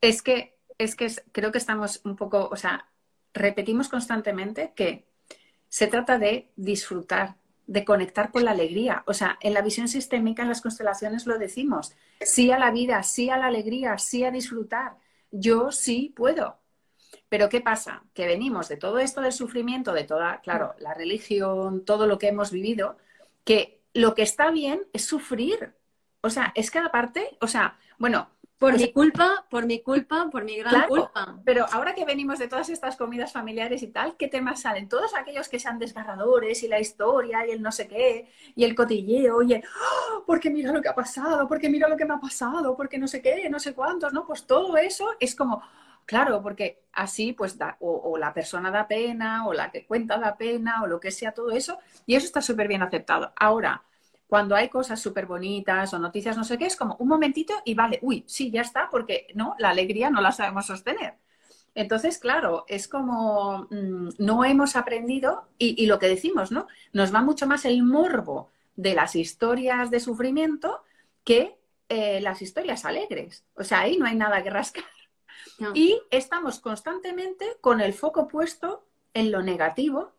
Es que, es que creo que estamos un poco, o sea, repetimos constantemente que se trata de disfrutar, de conectar con la alegría. O sea, en la visión sistémica, en las constelaciones lo decimos, sí a la vida, sí a la alegría, sí a disfrutar. Yo sí puedo. Pero ¿qué pasa? Que venimos de todo esto del sufrimiento, de toda, claro, la religión, todo lo que hemos vivido, que lo que está bien es sufrir. O sea, es cada parte, o sea, bueno. Por mi culpa, por mi culpa, por mi gran culpa. Pero ahora que venimos de todas estas comidas familiares y tal, ¿qué temas salen? Todos aquellos que sean desgarradores y la historia y el no sé qué y el cotilleo y el, ¡Oh! porque mira lo que ha pasado, porque mira lo que me ha pasado, porque no sé qué, no sé cuántos, ¿no? Pues todo eso es como, Claro, porque así pues da, o, la persona da pena, o la que cuenta da pena, o lo que sea, todo eso, y eso está súper bien aceptado. Ahora, cuando hay cosas súper bonitas o noticias no sé qué, es como un momentito y vale, uy, sí, ya está, porque no, la alegría no la sabemos sostener. Entonces, claro, es como mm, no hemos aprendido y, lo que decimos, ¿no? Nos va mucho más el morbo de las historias de sufrimiento que eh, las historias alegres. O sea, ahí no hay nada que rascar. Y estamos constantemente con el foco puesto en lo negativo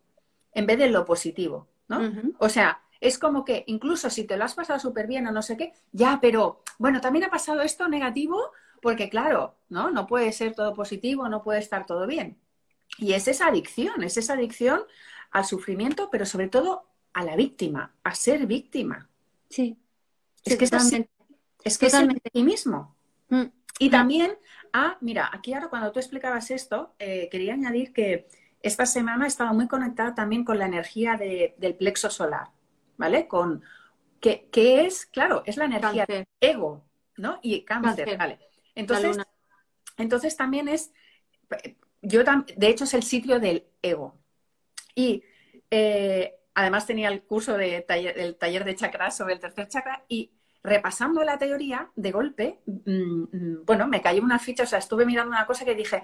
en vez de en lo positivo, ¿no? O sea, es como que incluso si te lo has pasado súper bien o no sé qué, ya, pero bueno, también ha pasado esto negativo porque claro, ¿no? No puede ser todo positivo, no puede estar todo bien. Y es esa adicción, es esa adicción al sufrimiento, pero sobre todo a la víctima, a ser víctima. Sí. Es que es, es que es el mismo. Mm. Y también Ah, mira, aquí ahora cuando tú explicabas esto, eh, quería añadir que esta semana he estado muy conectada también con la energía del plexo solar, ¿vale? Con que, es, claro, es la energía del ego, ¿no? Y cáncer, ¿vale? Entonces, entonces también es, yo de hecho es el sitio del ego. Y eh, además tenía el curso de del taller de chakras sobre el tercer chakra y repasando la teoría, de golpe, mm, mm, bueno, me cayó una ficha, o sea, estuve mirando una cosa que dije,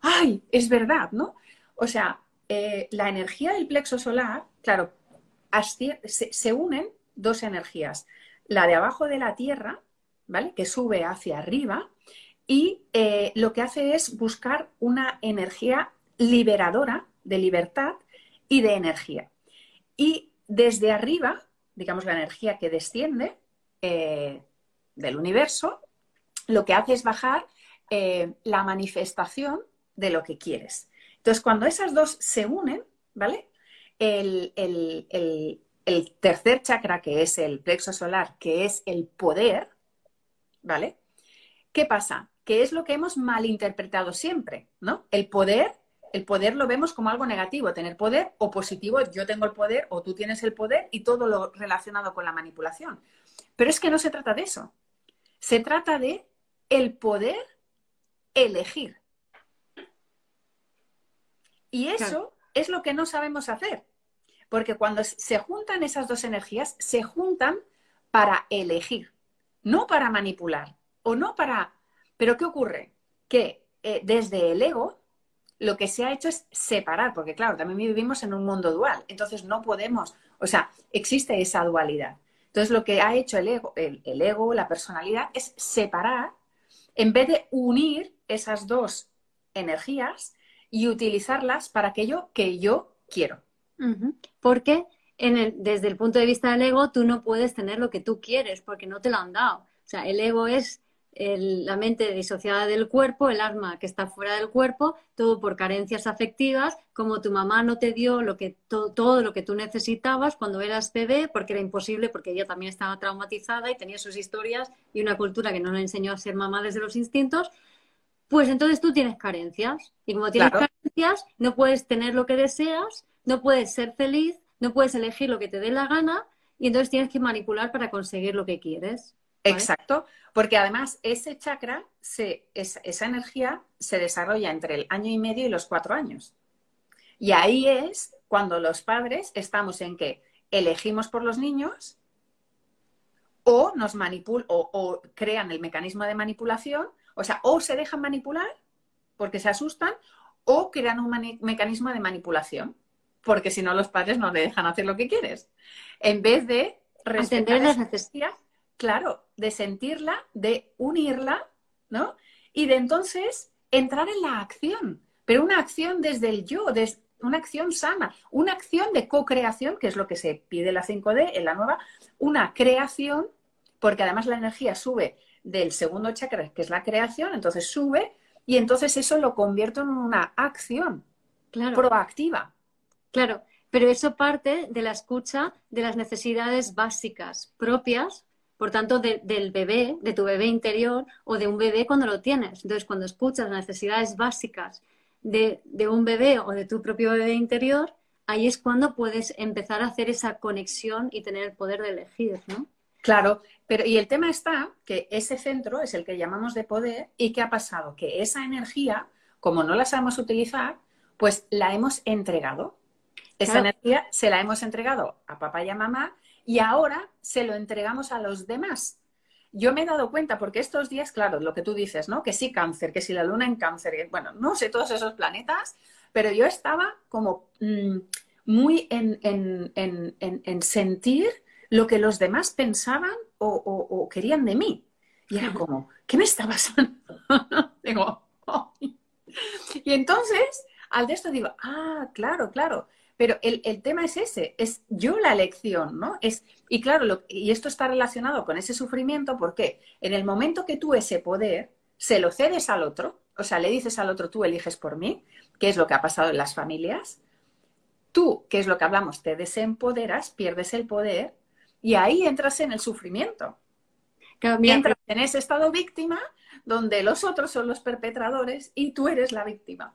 ¡ay! Es verdad, ¿no? O sea, eh, la energía del plexo solar, claro, se, unen dos energías. La de abajo de la Tierra, ¿vale? Que sube hacia arriba y eh, lo que hace es buscar una energía liberadora de libertad y de energía. Y desde arriba, digamos, la energía que desciende, eh, del universo, lo que hace es bajar eh, la manifestación de lo que quieres. Entonces, cuando esas dos se unen, ¿vale? El, tercer chakra, que es el plexo solar, que es el poder, ¿vale? ¿Qué pasa? Que es lo que hemos malinterpretado siempre, ¿no? El poder, el poder lo vemos como algo negativo, tener poder o positivo, yo tengo el poder o tú tienes el poder y todo lo relacionado con la manipulación. Pero es que no se trata de eso. Se trata de el poder elegir. Y eso es lo que no sabemos hacer. Porque cuando se juntan esas dos energías, se juntan para elegir, no para manipular o no para... Pero ¿qué ocurre? Que eh, desde el ego lo que se ha hecho es separar, porque claro, también vivimos en un mundo dual, entonces no podemos, o sea, existe esa dualidad. Entonces, lo que ha hecho el ego, el, ego, la personalidad, es separar en vez de unir esas dos energías y utilizarlas para aquello que yo quiero. Porque desde el punto de vista del ego, tú no puedes tener lo que tú quieres porque no te lo han dado. O sea, el ego es la mente disociada del cuerpo, el alma que está fuera del cuerpo, todo por carencias afectivas, como tu mamá no te dio lo que, todo lo que tú necesitabas cuando eras bebé, porque era imposible, porque ella también estaba traumatizada y tenía sus historias y una cultura que no le enseñó a ser mamá desde los instintos, pues entonces tú tienes carencias. Y como tienes carencias, no puedes tener lo que deseas, no puedes ser feliz, no puedes elegir lo que te dé la gana y entonces tienes que manipular para conseguir lo que quieres. Exacto, porque además ese chakra, esa energía se desarrolla entre el año y medio y los cuatro años. Y ahí es cuando los padres estamos en que elegimos por los niños o nos manipulan o, crean el mecanismo de manipulación, o sea, o se dejan manipular porque se asustan o crean un mecanismo de manipulación porque si no los padres no le dejan hacer lo que quieres. En vez de respetar las necesidades, claro, de sentirla, de unirla, ¿no? Y de entonces entrar en la acción, pero una acción desde el yo, desde una acción sana, una acción de co-creación, que es lo que se pide en la 5D, en la nueva, una creación, porque además la energía sube del segundo chakra, que es la creación, entonces sube y entonces eso lo convierto en una acción proactiva. Claro, pero eso parte de la escucha de las necesidades básicas propias, por tanto, del bebé, de tu bebé interior o de un bebé cuando lo tienes. Entonces, cuando escuchas las necesidades básicas de, un bebé o de tu propio bebé interior, ahí es cuando puedes empezar a hacer esa conexión y tener el poder de elegir, ¿no? Claro, pero y el tema está que ese centro es el que llamamos de poder y ¿qué ha pasado? Que esa energía, como no la sabemos utilizar, pues la hemos entregado esa energía se la hemos entregado a papá y a mamá y ahora se lo entregamos a los demás. Yo me he dado cuenta, porque estos días, claro, lo que tú dices, ¿no? Que sí cáncer, que si la luna en cáncer, bueno, no sé todos esos planetas, pero yo estaba como mm, muy en, sentir lo que los demás pensaban o, querían de mí. Y era como, ¿qué me está pasando? digo, y entonces, al de esto digo, ah, claro, claro. Pero el, tema es ese, es yo la elección, ¿no? Es, y claro, y esto está relacionado con ese sufrimiento porque en el momento que tú ese poder se lo cedes al otro, o sea, le dices al otro, tú eliges por mí, que es lo que ha pasado en las familias, tú, que es lo que hablamos, te desempoderas, pierdes el poder y ahí entras en el sufrimiento. En ese estado víctima, donde los otros son los perpetradores y tú eres la víctima.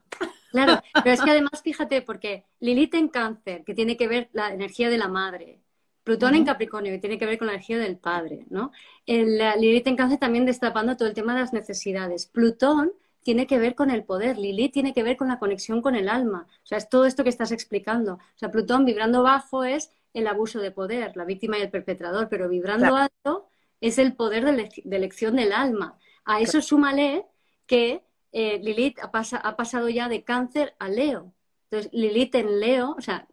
Claro, pero es que además, fíjate, porque Lilith en cáncer, que tiene que ver la energía de la madre, Plutón en Capricornio, que tiene que ver con la energía del padre, ¿no? El, Lilith en cáncer también destapando todo el tema de las necesidades. Plutón tiene que ver con el poder, Lilith tiene que ver con la conexión con el alma. O sea, es todo esto que estás explicando. O sea, Plutón vibrando bajo es el abuso de poder, la víctima y el perpetrador, pero vibrando alto es el poder de, elección del alma. A eso súmale que eh, Lilith ha, pasado ya de cáncer a Leo. Entonces, Lilith en Leo, o sea,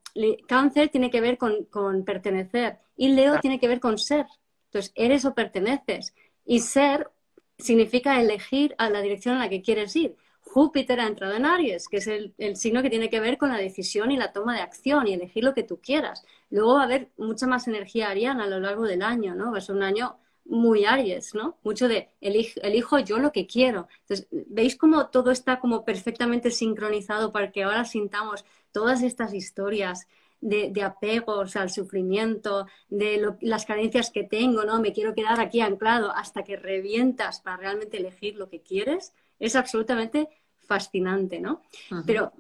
cáncer tiene que ver con, pertenecer y Leo tiene que ver con ser. Entonces, eres o perteneces. Y ser significa elegir a la dirección a la que quieres ir. Júpiter ha entrado en Aries, que es el, signo que tiene que ver con la decisión y la toma de acción y elegir lo que tú quieras. Luego va a haber mucha más energía ariana a lo largo del año, ¿no? Va a ser un año muy Aries, ¿no? Mucho de elijo, yo lo que quiero. Entonces, ¿veis cómo todo está como perfectamente sincronizado para que ahora sintamos todas estas historias de, de apegos al sufrimiento, de las carencias que tengo, ¿no? Me quiero quedar aquí anclado hasta que revientas para realmente elegir lo que quieres. Es absolutamente fascinante, ¿no? Pero,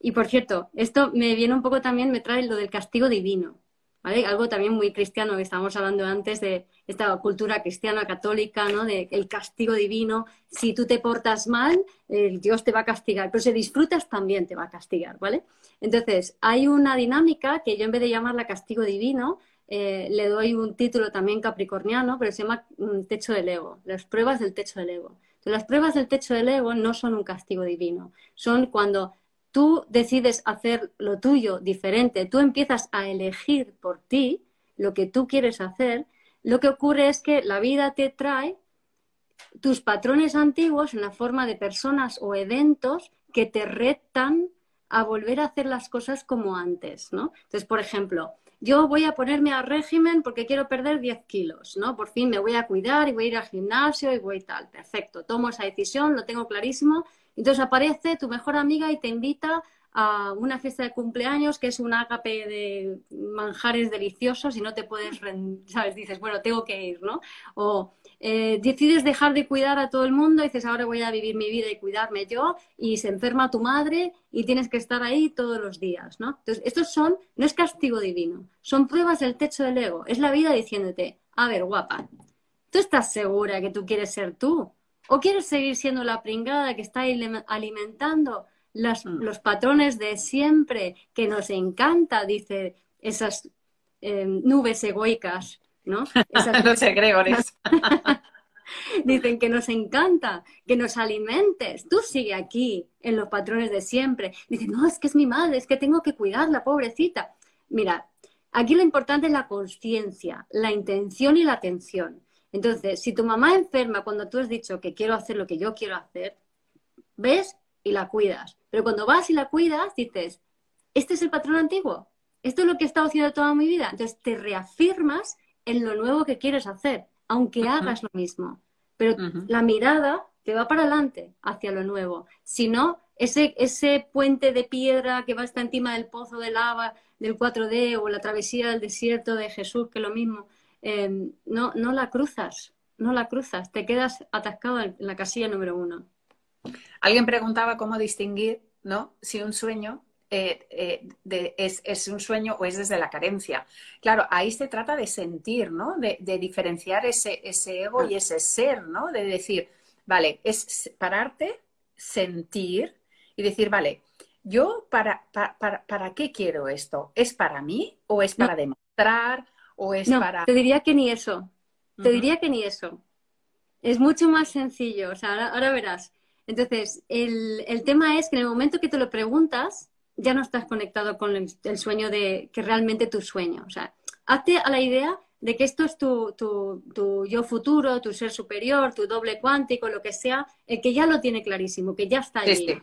y por cierto, esto me viene un poco también, me trae lo del castigo divino. Algo también muy cristiano que estábamos hablando antes de esta cultura cristiana católica, ¿no? De el castigo divino. Si tú te portas mal, Dios te va a castigar, pero si disfrutas también te va a castigar, ¿vale? Entonces, hay una dinámica que yo en vez de llamarla castigo divino, eh, le doy un título también capricorniano, pero se llama mm, techo del ego, las pruebas del techo del ego. Las pruebas del techo del ego no son un castigo divino, son cuando tú decides hacer lo tuyo diferente, tú empiezas a elegir por ti lo que tú quieres hacer, lo que ocurre es que la vida te trae tus patrones antiguos en la forma de personas o eventos que te retan a volver a hacer las cosas como antes, ¿no? Entonces, por ejemplo, yo voy a ponerme a régimen porque quiero perder 10 kilos, ¿no? Por fin me voy a cuidar y voy a ir al gimnasio y voy tal. Perfecto, tomo esa decisión, lo tengo clarísimo. Entonces aparece tu mejor amiga y te invita a una fiesta de cumpleaños que es un ágape de manjares deliciosos y no te puedes, ¿sabes? Dices, bueno, tengo que ir, ¿no? O eh, decides dejar de cuidar a todo el mundo y dices, ahora voy a vivir mi vida y cuidarme yo y se enferma tu madre y tienes que estar ahí todos los días, ¿no? Entonces, estos son, no es castigo divino, son pruebas del techo del ego, es la vida diciéndote, a ver, guapa, ¿tú estás segura que tú quieres ser tú? ¿O quieres seguir siendo la pringada que está alimentando Mm. los patrones de siempre, que nos encanta, dice esas eh, nubes egoicas, ¿no? Esas los egregores. Dicen que nos encanta, que nos alimentes. Tú sigue aquí en los patrones de siempre. Dicen, no, es que es mi madre, es que tengo que cuidarla, pobrecita. Mira, aquí lo importante es la conciencia, la intención y la atención. Entonces, si tu mamá enferma cuando tú has dicho que quiero hacer lo que yo quiero hacer, ¿ves? Y la cuidas. Pero cuando vas y la cuidas, dices, este es el patrón antiguo, esto es lo que he estado haciendo toda mi vida. Entonces te reafirmas en lo nuevo que quieres hacer, aunque hagas lo mismo. Pero la mirada te va para adelante, hacia lo nuevo. Si no, ese, ese puente de piedra que va hasta encima del pozo de lava del 4D o la travesía del desierto de Jesús, que es lo mismo, em, no, no la cruzas, no la cruzas, te quedas atascado en la casilla número uno. Alguien preguntaba cómo distinguir, ¿no? Si un sueño eh, eh, es, un sueño o es desde la carencia. Claro, ahí se trata de sentir, ¿no? De, diferenciar ese, ese, ego y ese ser, ¿no? De decir, vale, es pararte, sentir y decir, vale, yo para, para, qué quiero esto? ¿Es para mí o es para demostrar o es para... Te diría que ni eso. Te diría que ni eso. Es mucho más sencillo. O sea, ahora verás. Entonces, el, tema es que en el momento que te lo preguntas, ya no estás conectado con el, sueño de que realmente tu sueño. O sea, hazte a la idea de que esto es tu, tu, yo futuro, tu ser superior, tu doble cuántico, lo que sea, el que ya lo tiene clarísimo, que ya está allí.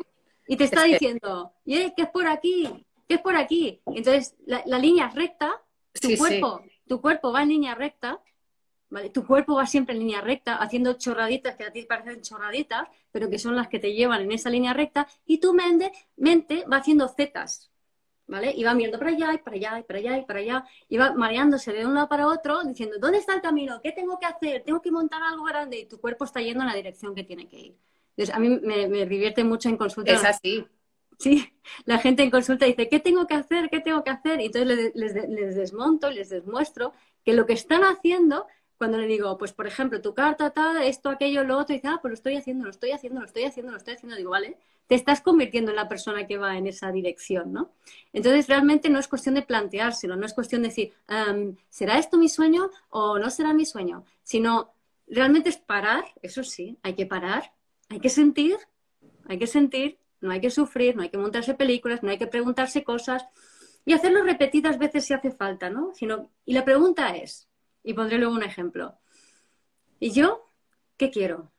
Y te está diciendo, ¿y qué es por aquí? ¿Qué es por aquí? Entonces, la, línea es recta, tu cuerpo, tu cuerpo va en línea recta, tu cuerpo va siempre en línea recta, haciendo chorraditas que a ti parecen chorraditas, pero que son las que te llevan en esa línea recta, y tu mente, mente va haciendo zetas, ¿vale? Y va viendo para allá, y para allá, y para allá, y para allá, y va mareándose de un lado para otro, diciendo, ¿dónde está el camino? ¿Qué tengo que hacer? ¿Tengo que montar algo grande? Y tu cuerpo está yendo en la dirección que tiene que ir. Entonces, a mí me, divierte mucho en consulta. Es así. Sí, la gente en consulta dice, ¿qué tengo que hacer? ¿Qué tengo que hacer? Y entonces les, les, desmonto, les demuestro que lo que están haciendo cuando le digo, pues por ejemplo, tu carta, tal, esto, aquello, lo otro, y dice, ah, pues lo estoy haciendo, lo estoy haciendo, lo estoy haciendo, lo estoy haciendo, digo, vale, te estás convirtiendo en la persona que va en esa dirección, ¿no? Entonces, realmente no es cuestión de planteárselo, no es cuestión de decir, ¿será esto mi sueño o no será mi sueño? Sino, realmente es parar, eso sí, hay que parar, hay que sentir, hay que sentir, no hay que sufrir, no hay que montarse películas, no hay que preguntarse cosas y hacerlo repetidas veces si hace falta, ¿no? Sino, y la pregunta es, y pondré luego un ejemplo. ¿Y yo qué quiero?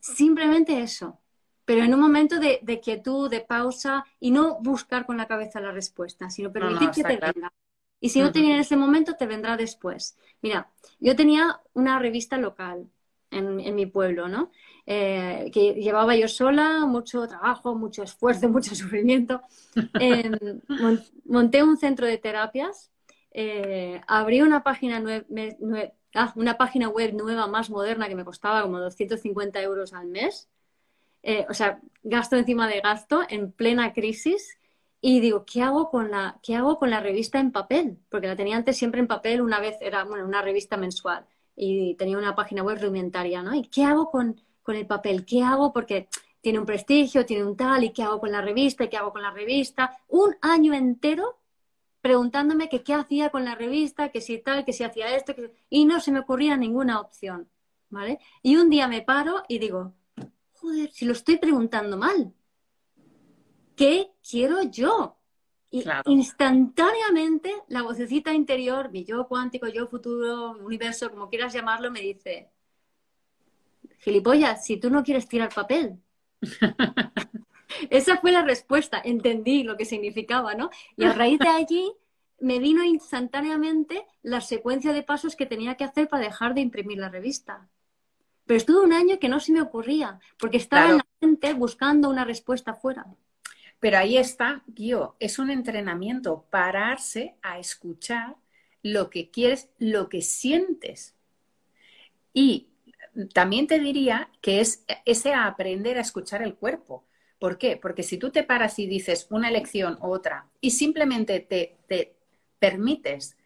Simplemente eso. Pero en un momento de, quietud, de pausa y no buscar con la cabeza la respuesta, sino permitir que te venga. Y si no te viene en ese momento, te vendrá después. Mira, yo tenía una revista local en, mi pueblo, ¿no? Eh, que llevaba yo sola, mucho trabajo, mucho esfuerzo, mucho sufrimiento. Em, monté un centro de terapias eh, abrí una página, ah, una página web nueva, más moderna, que me costaba como 250 euros al mes. Eh, o sea, gasto encima de gasto en plena crisis. Y digo, ¿qué hago con la, qué hago con la revista en papel? Porque la tenía antes siempre en papel, una vez era bueno, una revista mensual y tenía una página web rudimentaria, ¿no? ¿Y qué hago con, con el papel? ¿Qué hago? Porque tiene un prestigio, tiene un tal, ¿y qué hago con la revista? ¿Y qué hago con la revista? Un año entero preguntándome que qué hacía con la revista, que si tal, que si hacía esto, y no se me ocurría ninguna opción, ¿vale? Y un día me paro y digo, joder, si lo estoy preguntando mal, ¿qué quiero yo? Y instantáneamente la vocecita interior, mi yo cuántico, yo futuro, universo, como quieras llamarlo, me dice, gilipollas, si tú no quieres tirar papel. Esa fue la respuesta, entendí lo que significaba, ¿no? Y a raíz de allí me vino instantáneamente la secuencia de pasos que tenía que hacer para dejar de imprimir la revista. Pero estuve un año que no se me ocurría, porque estaba en la mente buscando una respuesta fuera. Pero ahí está, yo, es un entrenamiento, pararse a escuchar lo que quieres, lo que sientes. Y también te diría que es ese aprender a escuchar el cuerpo. ¿Por qué? Porque si tú te paras y dices una elección u otra y simplemente te, te permites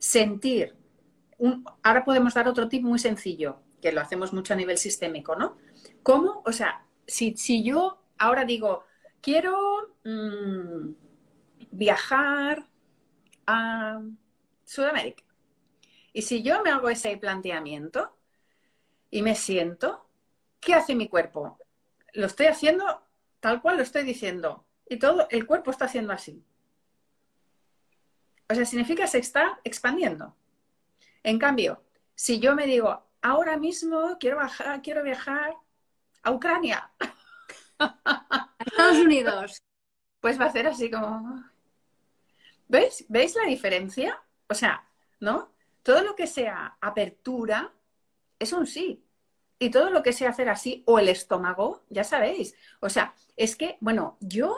sentir, ahora podemos dar otro tip muy sencillo, que lo hacemos mucho a nivel sistémico, ¿no? ¿Cómo? O sea, si, si yo ahora digo, quiero mm, viajar a Sudamérica, y si yo me hago ese planteamiento y me siento, ¿qué hace mi cuerpo? Lo estoy haciendo tal cual lo estoy diciendo. Y todo el cuerpo está haciendo así. O sea, significa que se está expandiendo. En cambio, si yo me digo, ahora mismo quiero, viajar a Ucrania. Estados Unidos. Pues va a hacer así como... ¿Veis? ¿Veis la diferencia? O sea, ¿no? Todo lo que sea apertura es un sí. Y todo lo que sea hacer así, o el estómago, ya sabéis. O sea, es que, bueno, yo,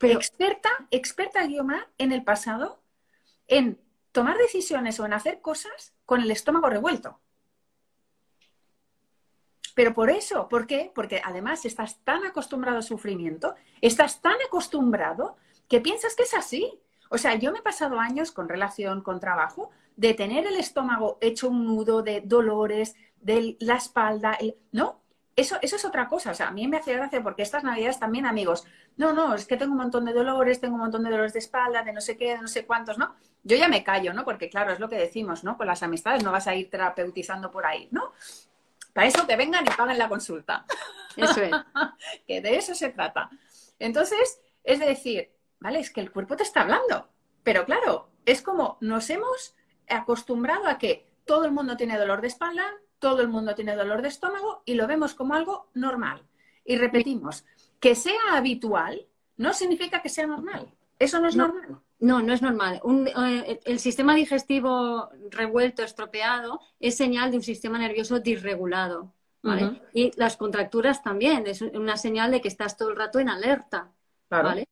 experta, experta Guiomar en el pasado, en tomar decisiones o en hacer cosas con el estómago revuelto. Pero por eso, ¿por qué? Porque además estás tan acostumbrado al sufrimiento, estás tan acostumbrado que piensas que es así. O sea, yo me he pasado años con relación, con trabajo, de tener el estómago hecho un nudo de dolores, de la espalda, ¿no? Eso, eso es otra cosa. O sea, a mí me hace gracia porque estas navidades también, amigos, no, no, es que tengo un montón de dolores, tengo un montón de dolores de espalda, de no sé qué, de no sé cuántos, ¿no? Yo ya me callo, ¿no? Porque claro, es lo que decimos, ¿no? Con las amistades no vas a ir terapeutizando por ahí, ¿no? Para eso que vengan y paguen la consulta. Eso es. que de eso se trata. Entonces, es decir, ¿vale? Es que el cuerpo te está hablando. Pero claro, es como nos hemos acostumbrado a que todo el mundo tiene dolor de espalda, todo el mundo tiene dolor de estómago y lo vemos como algo normal. Y repetimos, que sea habitual no significa que sea normal. Eso no es normal. No, no es normal. Eh, el sistema digestivo revuelto, estropeado, es señal de un sistema nervioso disregulado. Y las contracturas también, es una señal de que estás todo el rato en alerta. ¿vale?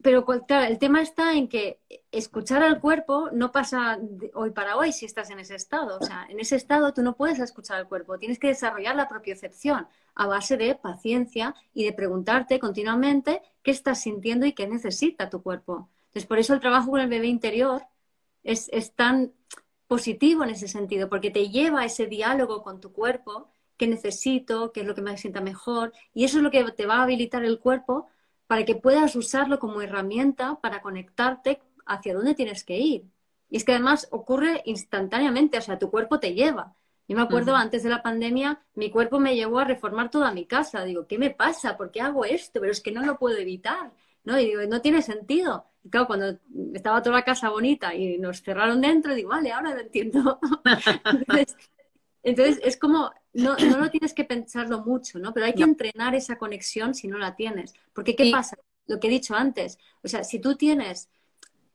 Pero claro, el tema está en que escuchar al cuerpo no pasa hoy para hoy si estás en ese estado. O sea, en ese estado tú no puedes escuchar al cuerpo, tienes que desarrollar la propiocepción a base de paciencia y de preguntarte continuamente qué estás sintiendo y qué necesita tu cuerpo. Entonces, por eso el trabajo con el bebé interior es, es tan positivo en ese sentido, porque te lleva a ese diálogo con tu cuerpo, qué necesito, qué es lo que me sienta mejor, y eso es lo que te va a habilitar el cuerpo para que puedas usarlo como herramienta para conectarte hacia dónde tienes que ir. Y es que además ocurre instantáneamente, o sea, tu cuerpo te lleva. Yo me acuerdo antes de la pandemia, mi cuerpo me llevó a reformar toda mi casa. Digo, ¿qué me pasa? ¿Por qué hago esto? Pero es que no lo puedo evitar. ¿no? Y digo, no tiene sentido. Y claro, cuando estaba toda la casa bonita y nos cerraron dentro, digo, vale, ahora lo entiendo. entonces, es como no, no lo tienes que pensarlo mucho, ¿no? Pero hay que entrenar esa conexión si no la tienes. Porque, ¿qué pasa? Lo que he dicho antes. O sea, si tú tienes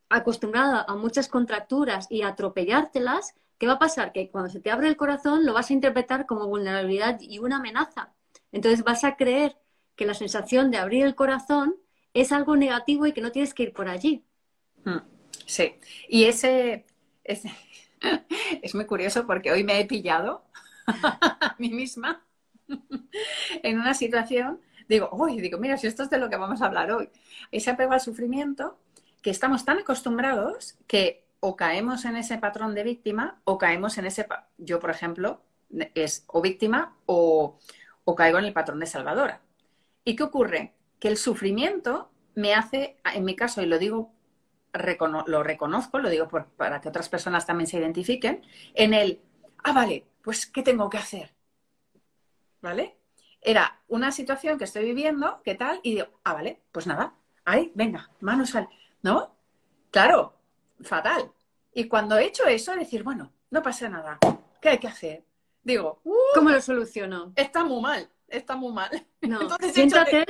acostumbrado a muchas contracturas y a atropellártelas, ¿qué va a pasar? Que cuando se te abre el corazón lo vas a interpretar como vulnerabilidad y una amenaza. Entonces vas a creer que la sensación de abrir el corazón es algo negativo y que no tienes que ir por allí. Hmm. Sí, y ese, ese es muy curioso porque hoy me he pillado a mí misma en una situación, digo, uy, digo, mira, si esto es de lo que vamos a hablar hoy. Ese apego al sufrimiento, que estamos tan acostumbrados que o caemos en ese patrón de víctima o caemos en ese, yo por ejemplo, es o víctima o, o caigo en el patrón de salvadora. ¿Y qué ocurre? Que el sufrimiento me hace, en mi caso, y lo digo, lo reconozco, lo digo para que otras personas también se identifiquen, en el, ah, vale, pues, ¿qué tengo que hacer? ¿Vale? Era una situación que estoy viviendo, ¿qué tal? Y digo, ah, vale, pues nada, ahí, venga, manos al... ¿No? Claro, fatal. Y cuando he hecho eso, decir, bueno, no pasa nada, ¿qué hay que hacer? Digo, uh, ¿cómo lo soluciono? Está muy mal, está muy mal. No, siéntate.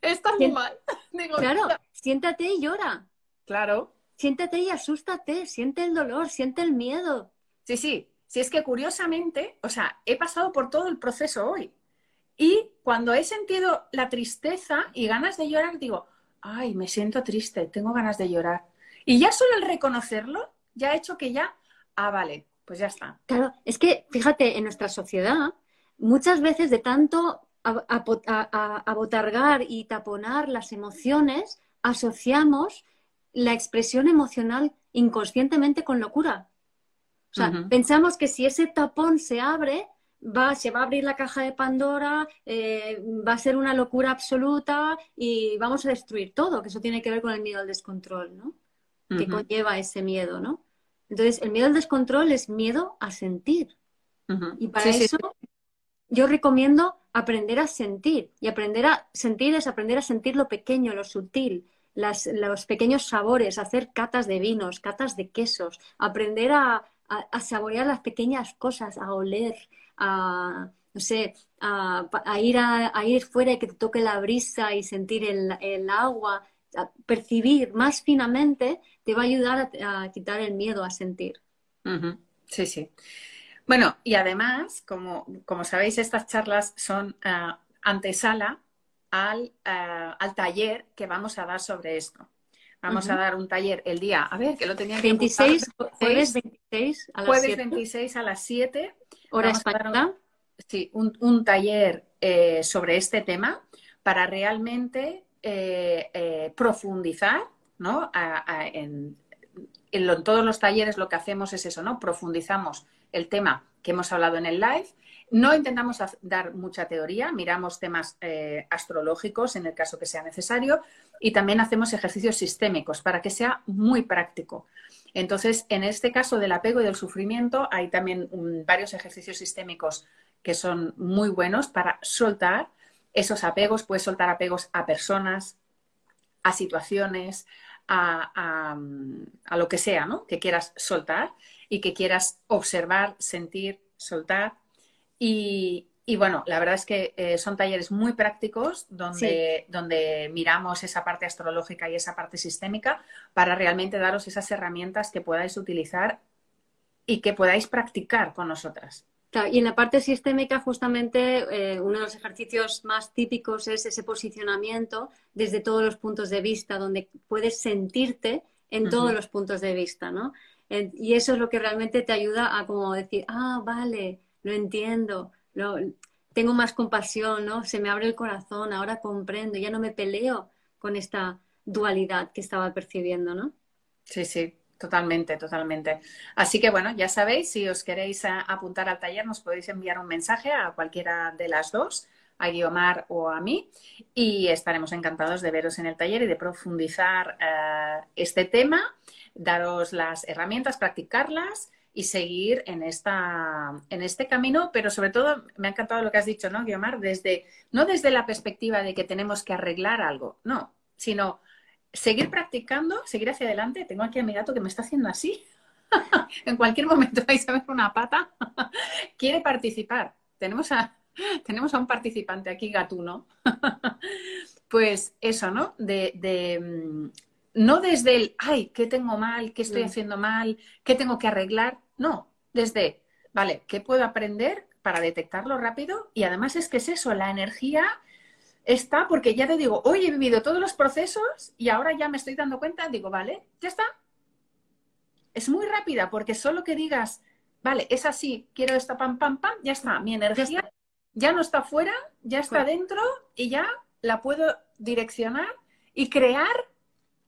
está muy mal. claro, siéntate y llora. Claro. siéntete y asústate, siente el dolor, siente el miedo. Sí, sí. Si es que curiosamente, o sea, he pasado por todo el proceso hoy. Y cuando he sentido la tristeza y ganas de llorar, digo, ay, me siento triste, tengo ganas de llorar. Y ya solo el reconocerlo ya ha hecho que ya, ah, vale, pues ya está. Claro, es que fíjate, en nuestra sociedad, muchas veces de tanto abotargar y taponar las emociones, asociamos la expresión emocional inconscientemente con locura. O sea, pensamos que si ese tapón se abre, va, se va a abrir la caja de Pandora, eh, va a ser una locura absoluta y vamos a destruir todo, que eso tiene que ver con el miedo al descontrol, ¿no? Que conlleva ese miedo, ¿no? Entonces, el miedo al descontrol es miedo a sentir. Y para eso yo recomiendo aprender a sentir. Y aprender a sentir es aprender a sentir lo pequeño, lo sutil, los pequeños sabores, hacer catas de vinos, catas de quesos, aprender a, saborear las pequeñas cosas, a oler, a, no sé, a, ir, a, ir fuera y que te toque la brisa y sentir el, agua, percibir más finamente, te va a ayudar a, quitar el miedo a sentir. Sí, sí. Bueno, y además, como, como sabéis, estas charlas son uh, antesala al, uh, al, taller que vamos a dar sobre esto. Vamos a dar un taller el día, a ver, que lo tenía que 26, jueves 26 a las jueves 7. 26 a las 7. Hora española. Un, sí, un, un taller eh, sobre este tema para realmente eh, eh, profundizar, ¿no? A, a, en, en, lo, en todos los talleres lo que hacemos es eso, ¿no? Profundizamos el tema que hemos hablado en el live. No intentamos dar mucha teoría, miramos temas eh, astrológicos en el caso que sea necesario y también hacemos ejercicios sistémicos para que sea muy práctico. Entonces, en este caso del apego y del sufrimiento, hay también um, varios ejercicios sistémicos que son muy buenos para soltar esos apegos. Puedes soltar apegos a personas, a situaciones, a, a, a lo que sea, ¿no? Que quieras soltar y que quieras observar, sentir, soltar. Y, y bueno, la verdad es que eh, son talleres muy prácticos donde, sí. donde miramos esa parte astrológica y esa parte sistémica para realmente daros esas herramientas que podáis utilizar y que podáis practicar con nosotras. Claro, y en la parte sistémica, justamente, eh, uno de los ejercicios más típicos es ese posicionamiento desde todos los puntos de vista, donde puedes sentirte en uh -huh. todos los puntos de vista, ¿no? Y eso es lo que realmente te ayuda a como decir, ah, vale, lo entiendo, lo, tengo más compasión, ¿no? Se me abre el corazón, ahora comprendo, ya no me peleo con esta dualidad que estaba percibiendo, ¿no? Sí, sí, totalmente, totalmente. Así que bueno, ya sabéis, si os queréis apuntar al taller, nos podéis enviar un mensaje a cualquiera de las dos, a Guiomar o a mí, y estaremos encantados de veros en el taller y de profundizar uh, este tema daros las herramientas, practicarlas y seguir en, esta, en este camino, pero sobre todo me ha encantado lo que has dicho, ¿no, Guiomar? Desde, no desde la perspectiva de que tenemos que arreglar algo, no, sino seguir practicando, seguir hacia adelante. Tengo aquí a mi gato que me está haciendo así. en cualquier momento vais a ver una pata. Quiere participar. Tenemos a, tenemos a un participante aquí, gatuno. pues eso, ¿no? De, de, no desde el, ay, ¿qué tengo mal? ¿Qué estoy haciendo mal? ¿Qué tengo que arreglar? No, desde, vale, ¿qué puedo aprender para detectarlo rápido? Y además es que es eso, la energía está porque ya te digo, hoy he vivido todos los procesos y ahora ya me estoy dando cuenta, digo, vale, ya está. Es muy rápida porque solo que digas, vale, es así, quiero esta pam, pam, pam, ya está. Mi energía ya, está. ya no está fuera, ya está dentro y ya la puedo direccionar y crear